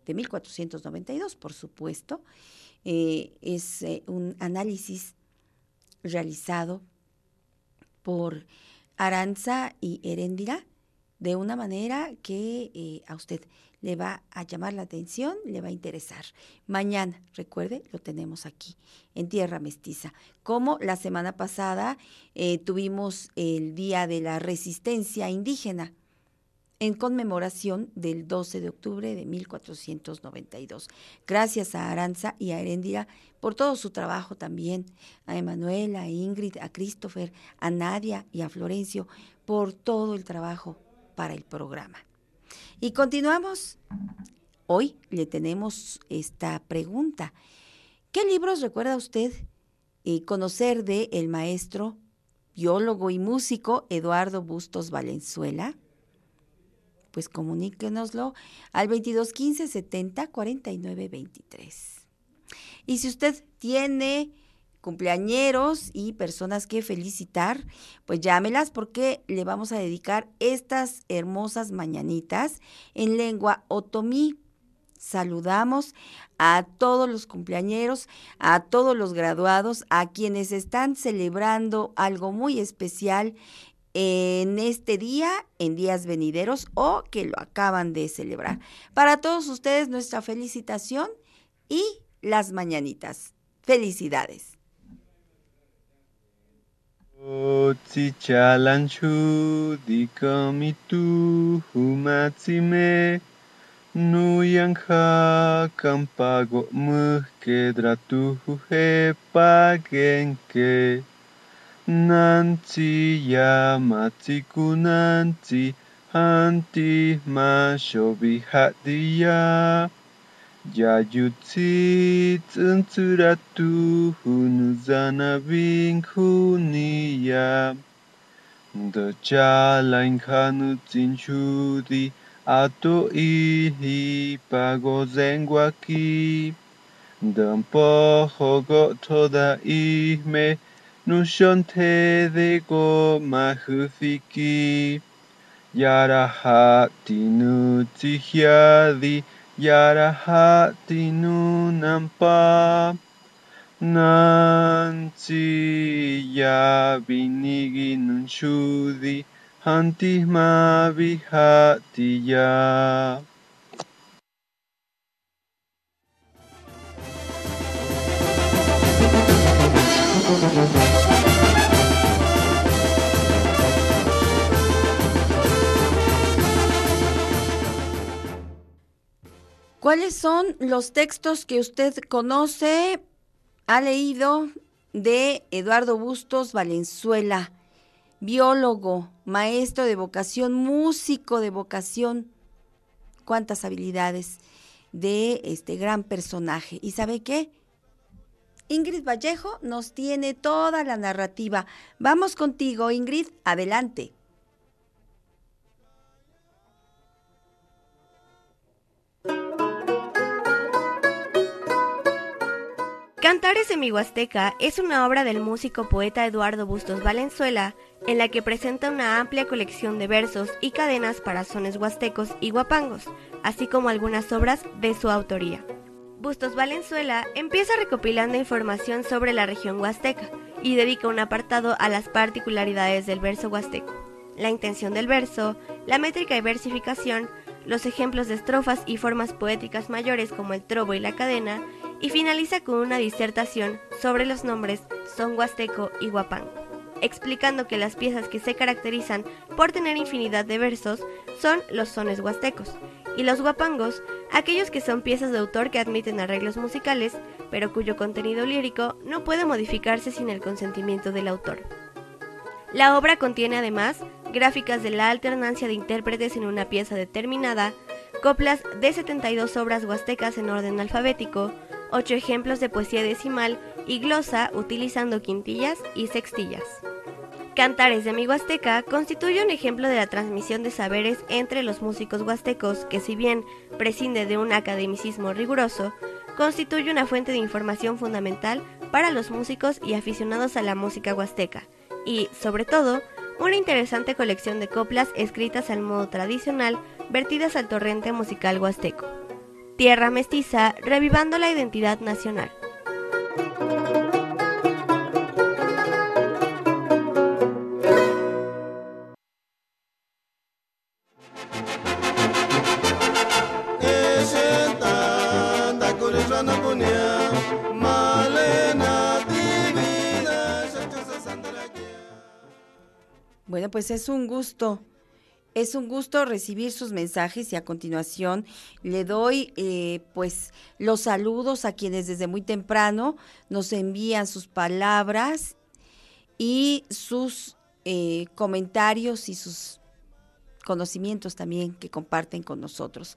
E: de 1492, por supuesto. Eh, es eh, un análisis realizado por Aranza y Herendira de una manera que eh, a usted le va a llamar la atención, le va a interesar. Mañana, recuerde, lo tenemos aquí, en Tierra Mestiza. Como la semana pasada tuvimos el Día de la Resistencia Indígena en conmemoración del 12 de octubre de 1492. Gracias a Aranza y a Heréndira por todo su trabajo también, a Emanuel, a Ingrid, a Christopher, a Nadia y a Florencio por todo el trabajo para el programa. Y continuamos. Hoy le tenemos esta pregunta. ¿Qué libros recuerda usted eh, conocer de el maestro, biólogo y músico Eduardo Bustos Valenzuela? pues comuníquenoslo al 2215 70 49 23. Y si usted tiene cumpleañeros y personas que felicitar, pues llámelas porque le vamos a dedicar estas hermosas mañanitas en lengua otomí. Saludamos a todos los cumpleañeros, a todos los graduados, a quienes están celebrando algo muy especial en este día, en días venideros o que lo acaban de celebrar. Para todos ustedes nuestra felicitación y las mañanitas. Felicidades.
I: Tsichalanchu dikamitu matsime nuyanja kampago mkedratuhe pagenke nanchi yamatsikunanchi anti mashobi hadiya Yayutzitz hun zanabin junia. The chalain hanutzin shudi ato ihi pago zenguaki. Dampojo gotoda ihme nushonte de go mahufiki. Yarahati nutzihiadi. Yarahati nunampa nanti yabinigi nunshudi hantisma vihatiya. Thank
E: ¿Cuáles son los textos que usted conoce, ha leído de Eduardo Bustos Valenzuela, biólogo, maestro de vocación, músico de vocación? ¿Cuántas habilidades de este gran personaje? ¿Y sabe qué? Ingrid Vallejo nos tiene toda la narrativa. Vamos contigo, Ingrid, adelante.
D: Cantares de mi Huasteca es una obra del músico poeta Eduardo Bustos Valenzuela, en la que presenta una amplia colección de versos y cadenas para sones huastecos y guapangos, así como algunas obras de su autoría. Bustos Valenzuela empieza recopilando información sobre la región huasteca y dedica un apartado a las particularidades del verso huasteco, la intención del verso, la métrica y versificación, los ejemplos de estrofas y formas poéticas mayores como el trobo y la cadena, y finaliza con una disertación sobre los nombres son huasteco y guapango, explicando que las piezas que se caracterizan por tener infinidad de versos son los sones huastecos, y los guapangos, aquellos que son piezas de autor que admiten arreglos musicales, pero cuyo contenido lírico no puede modificarse sin el consentimiento del autor. La obra contiene además gráficas de la alternancia de intérpretes en una pieza determinada, coplas de 72 obras huastecas en orden alfabético, 8 ejemplos de poesía decimal y glosa utilizando quintillas y sextillas. Cantares de mi Huasteca constituye un ejemplo de la transmisión de saberes entre los músicos huastecos que si bien prescinde de un academicismo riguroso, constituye una fuente de información fundamental para los músicos y aficionados a la música huasteca, y, sobre todo, una interesante colección de coplas escritas al modo tradicional vertidas al torrente musical huasteco. Tierra mestiza, revivando la identidad nacional.
E: Bueno, pues es un gusto. Es un gusto recibir sus mensajes y a continuación le doy eh, pues los saludos a quienes desde muy temprano nos envían sus palabras y sus eh, comentarios y sus conocimientos también que comparten con nosotros.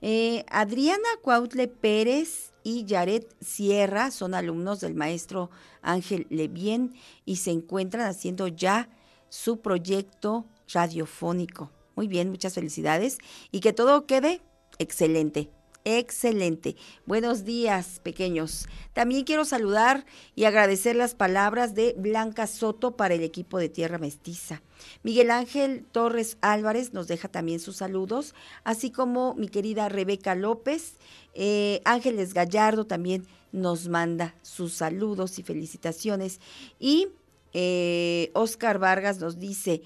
E: Eh, Adriana Cuautle Pérez y Yaret Sierra son alumnos del maestro Ángel Levien y se encuentran haciendo ya su proyecto radiofónico. Muy bien, muchas felicidades y que todo quede excelente. Excelente. Buenos días, pequeños. También quiero saludar y agradecer las palabras de Blanca Soto para el equipo de Tierra Mestiza. Miguel Ángel Torres Álvarez nos deja también sus saludos, así como mi querida Rebeca López. Eh, Ángeles Gallardo también nos manda sus saludos y felicitaciones. Y eh, Oscar Vargas nos dice,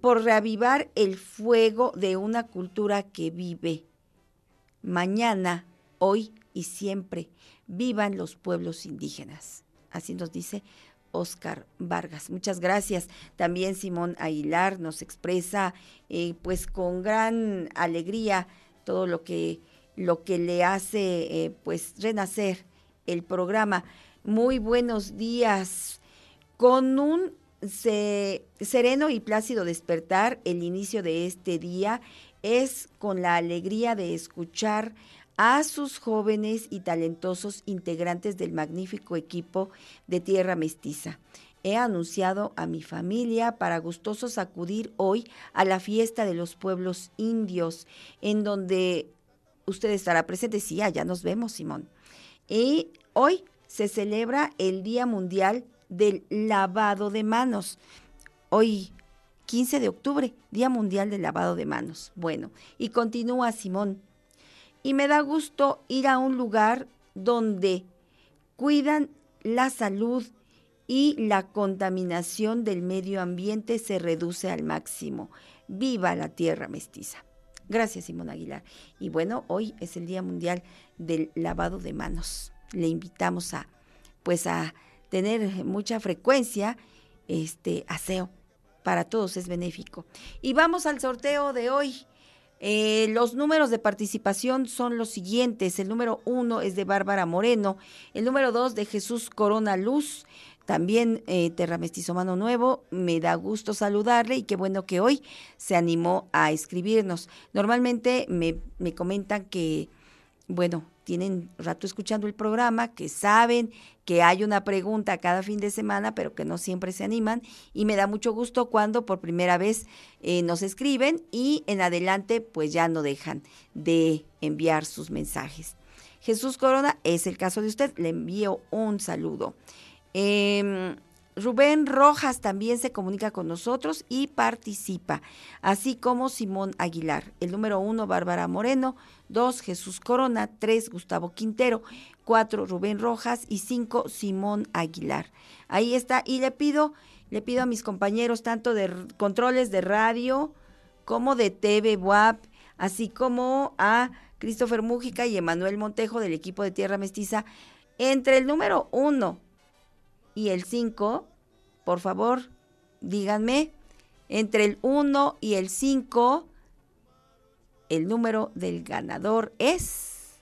E: por reavivar el fuego de una cultura que vive. Mañana, hoy y siempre, vivan los pueblos indígenas. Así nos dice Oscar Vargas. Muchas gracias. También Simón Aguilar nos expresa, eh, pues con gran alegría, todo lo que, lo que le hace, eh, pues, renacer el programa. Muy buenos días con un sereno y plácido despertar, el inicio de este día es con la alegría de escuchar a sus jóvenes y talentosos integrantes del magnífico equipo de Tierra Mestiza. He anunciado a mi familia para gustosos acudir hoy a la fiesta de los pueblos indios, en donde usted estará presente. Sí, allá nos vemos, Simón. Y hoy se celebra el Día Mundial del lavado de manos. Hoy, 15 de octubre, Día Mundial del Lavado de Manos. Bueno, y continúa Simón. Y me da gusto ir a un lugar donde cuidan la salud y la contaminación del medio ambiente se reduce al máximo. Viva la tierra mestiza. Gracias, Simón Aguilar. Y bueno, hoy es el Día Mundial del Lavado de Manos. Le invitamos a, pues a tener mucha frecuencia este aseo. Para todos es benéfico. Y vamos al sorteo de hoy. Eh, los números de participación son los siguientes. El número uno es de Bárbara Moreno. El número dos de Jesús Corona Luz. También eh, Terra Mestizo Mano Nuevo, me da gusto saludarle y qué bueno que hoy se animó a escribirnos. Normalmente me, me comentan que, bueno, tienen rato escuchando el programa, que saben que hay una pregunta cada fin de semana, pero que no siempre se animan. Y me da mucho gusto cuando por primera vez eh, nos escriben y en adelante pues ya no dejan de enviar sus mensajes. Jesús Corona, es el caso de usted, le envío un saludo. Em, Rubén Rojas también se comunica con nosotros y participa, así como Simón Aguilar. El número uno, Bárbara Moreno. Dos, Jesús Corona. Tres, Gustavo Quintero. Cuatro, Rubén Rojas. Y cinco, Simón Aguilar. Ahí está. Y le pido, le pido a mis compañeros, tanto de controles de radio como de TV WAP, así como a Christopher Mújica y Emanuel Montejo del equipo de Tierra Mestiza, entre el número uno y el 5, por favor, díganme, entre el 1 y el 5, el número del ganador es...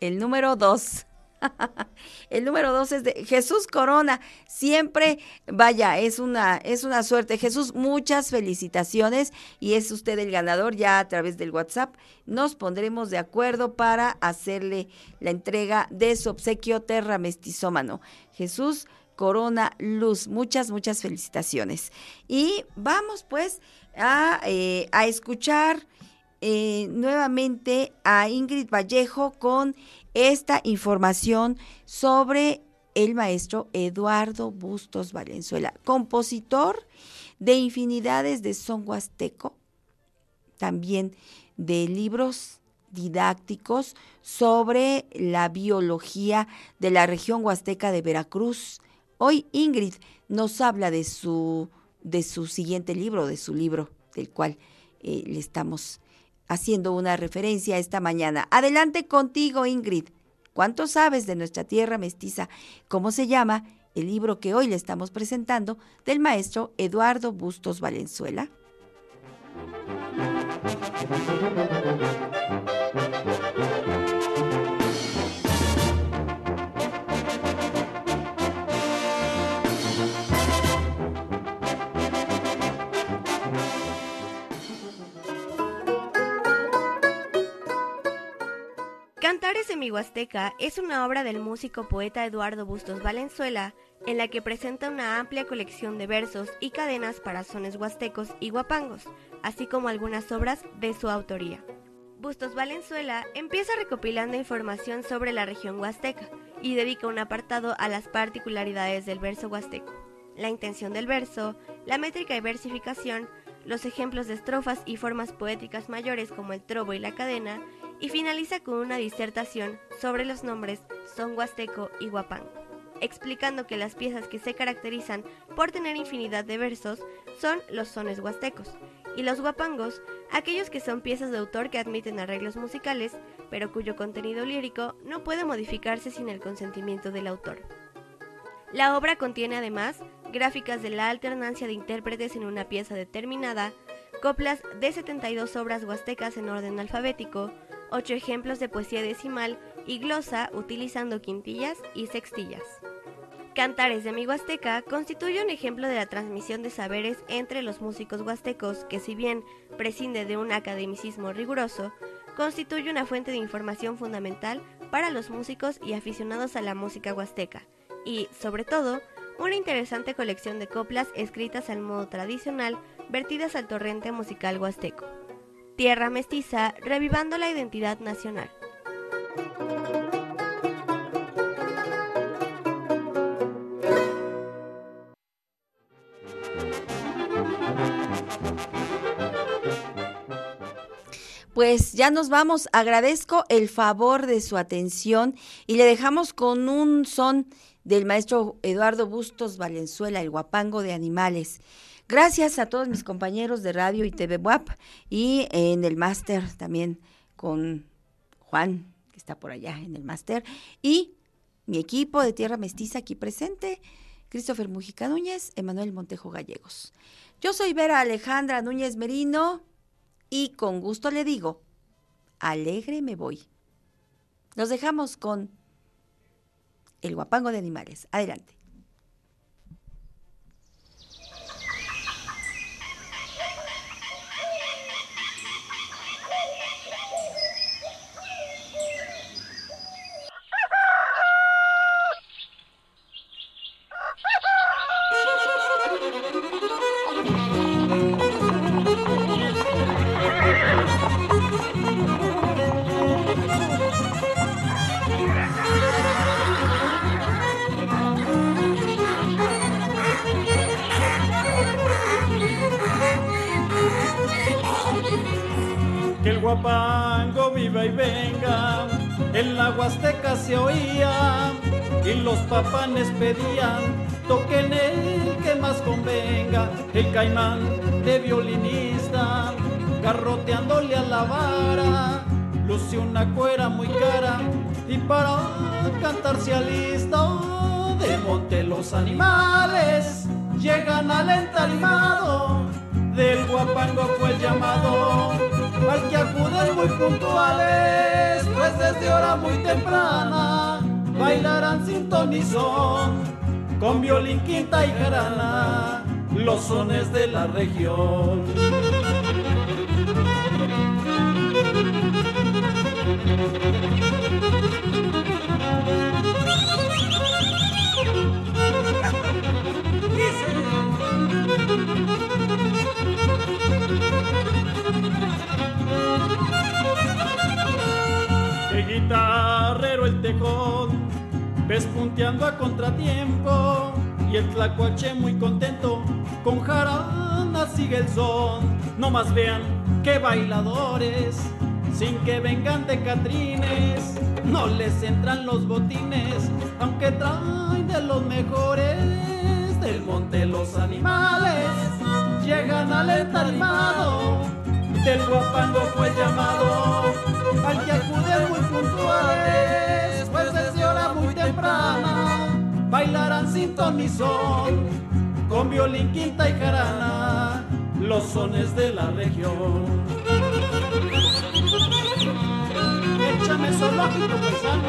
E: El número 2. El número dos es de Jesús Corona. Siempre, vaya, es una, es una suerte. Jesús, muchas felicitaciones y es usted el ganador ya a través del WhatsApp. Nos pondremos de acuerdo para hacerle la entrega de su obsequio Terra Mestizómano. Jesús Corona Luz, muchas, muchas felicitaciones. Y vamos pues a, eh, a escuchar eh, nuevamente a Ingrid Vallejo con esta información sobre el maestro Eduardo Bustos Valenzuela, compositor de infinidades de son huasteco, también de libros didácticos sobre la biología de la región huasteca de Veracruz. Hoy Ingrid nos habla de su, de su siguiente libro, de su libro, del cual eh, le estamos haciendo una referencia esta mañana. Adelante contigo, Ingrid. ¿Cuánto sabes de nuestra tierra mestiza? ¿Cómo se llama el libro que hoy le estamos presentando del maestro Eduardo Bustos Valenzuela?
D: Mi Huasteca es una obra del músico poeta Eduardo Bustos Valenzuela, en la que presenta una amplia colección de versos y cadenas para sones huastecos y guapangos, así como algunas obras de su autoría. Bustos Valenzuela empieza recopilando información sobre la región huasteca y dedica un apartado a las particularidades del verso huasteco, la intención del verso, la métrica y versificación, los ejemplos de estrofas y formas poéticas mayores como el trobo y la cadena, y finaliza con una disertación sobre los nombres son huasteco y guapango, explicando que las piezas que se caracterizan por tener infinidad de versos son los sones huastecos, y los guapangos, aquellos que son piezas de autor que admiten arreglos musicales, pero cuyo contenido lírico no puede modificarse sin el consentimiento del autor. La obra contiene además gráficas de la alternancia de intérpretes en una pieza determinada, coplas de 72 obras huastecas en orden alfabético, ocho ejemplos de poesía decimal y glosa utilizando quintillas y sextillas. Cantares de mi Huasteca constituye un ejemplo de la transmisión de saberes entre los músicos huastecos que si bien prescinde de un academicismo riguroso, constituye una fuente de información fundamental para los músicos y aficionados a la música huasteca, y, sobre todo, una interesante colección de coplas escritas al modo tradicional vertidas al torrente musical huasteco. Tierra Mestiza, revivando la identidad nacional.
E: Pues ya nos vamos. Agradezco el favor de su atención y le dejamos con un son del maestro Eduardo Bustos Valenzuela, el guapango de animales. Gracias a todos mis compañeros de radio y TV WAP y en el máster también con Juan, que está por allá en el máster, y mi equipo de Tierra Mestiza aquí presente, Christopher Mujica Núñez, Emanuel Montejo Gallegos. Yo soy Vera Alejandra Núñez Merino y con gusto le digo, alegre me voy. Nos dejamos con el guapango de animales. Adelante.
J: Guapango viva y venga, en la huasteca se oía y los papanes pedían, toquen el que más convenga, el caimán de violinista, garroteándole a la vara, luce una cuera muy cara. Y para cantar se alista de monte los animales, llegan al entarimado, del guapango fue el llamado, al que acuden muy puntuales, pues desde hora muy temprana bailarán sin tonizón, con violín, quinta y jarana, los sones de la región. Ves punteando a contratiempo y el tlacuache muy contento, con jarana sigue el son. No más vean qué bailadores, sin que vengan de catrines, no les entran los botines, aunque traen de los mejores del monte los animales. Llegan al entarimado, del guapango fue llamado, al que acude muy puntuales, bailarán sin ton ni son, con violín, quinta y jarana, los sones de la región. Échame zoológico, paisano.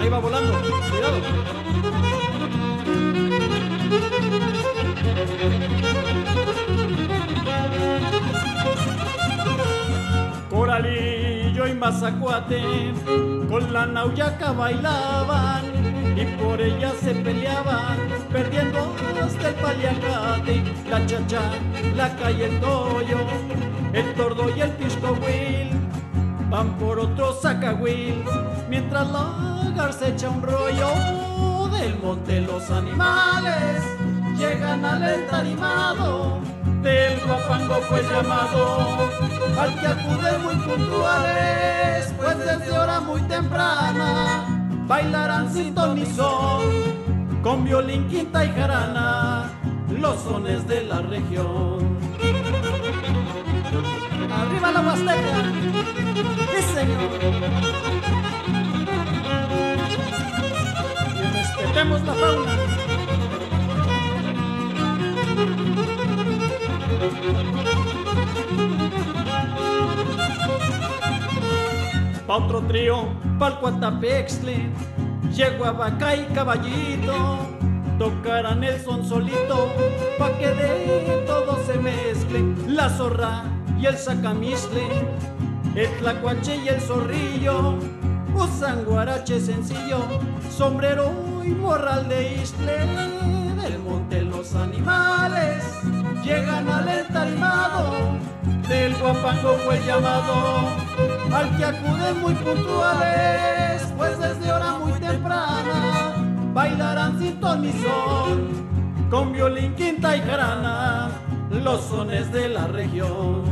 J: Ahí va volando, cuidado. Y Mazacuate con la nauyaca bailaban y por ella se peleaban, perdiendo hasta el paliacate, la chacha, la calle, el toyo, el tordo y el piscohuil, van por otro sacahuil, mientras la garza echa un rollo del monte los animales, llegan al entarimado, del guapango fue llamado, al que acude muy puntuales, pues desde hora muy temprana, bailarán sin ton ni son, con violín, quinta y jarana, los sones de la región. ¡Arriba la Huasteca! ¡Sí, señor! Y respetemos la fauna. Pa' otro trío, pa'l Cuatapexle, llegó a vaca y caballito, tocarán el son solito, pa' que de todo se mezcle, la zorra y el sacamisle, el tlacuache y el zorrillo, usan guarache sencillo, sombrero y morral de isle, del monte los animales, llegan al entarimado, del guapango fue llamado, al que acuden muy puntuales, pues desde hora muy temprana, bailarán sin ton ni son, con violín, quinta y jarana, los sones de la región.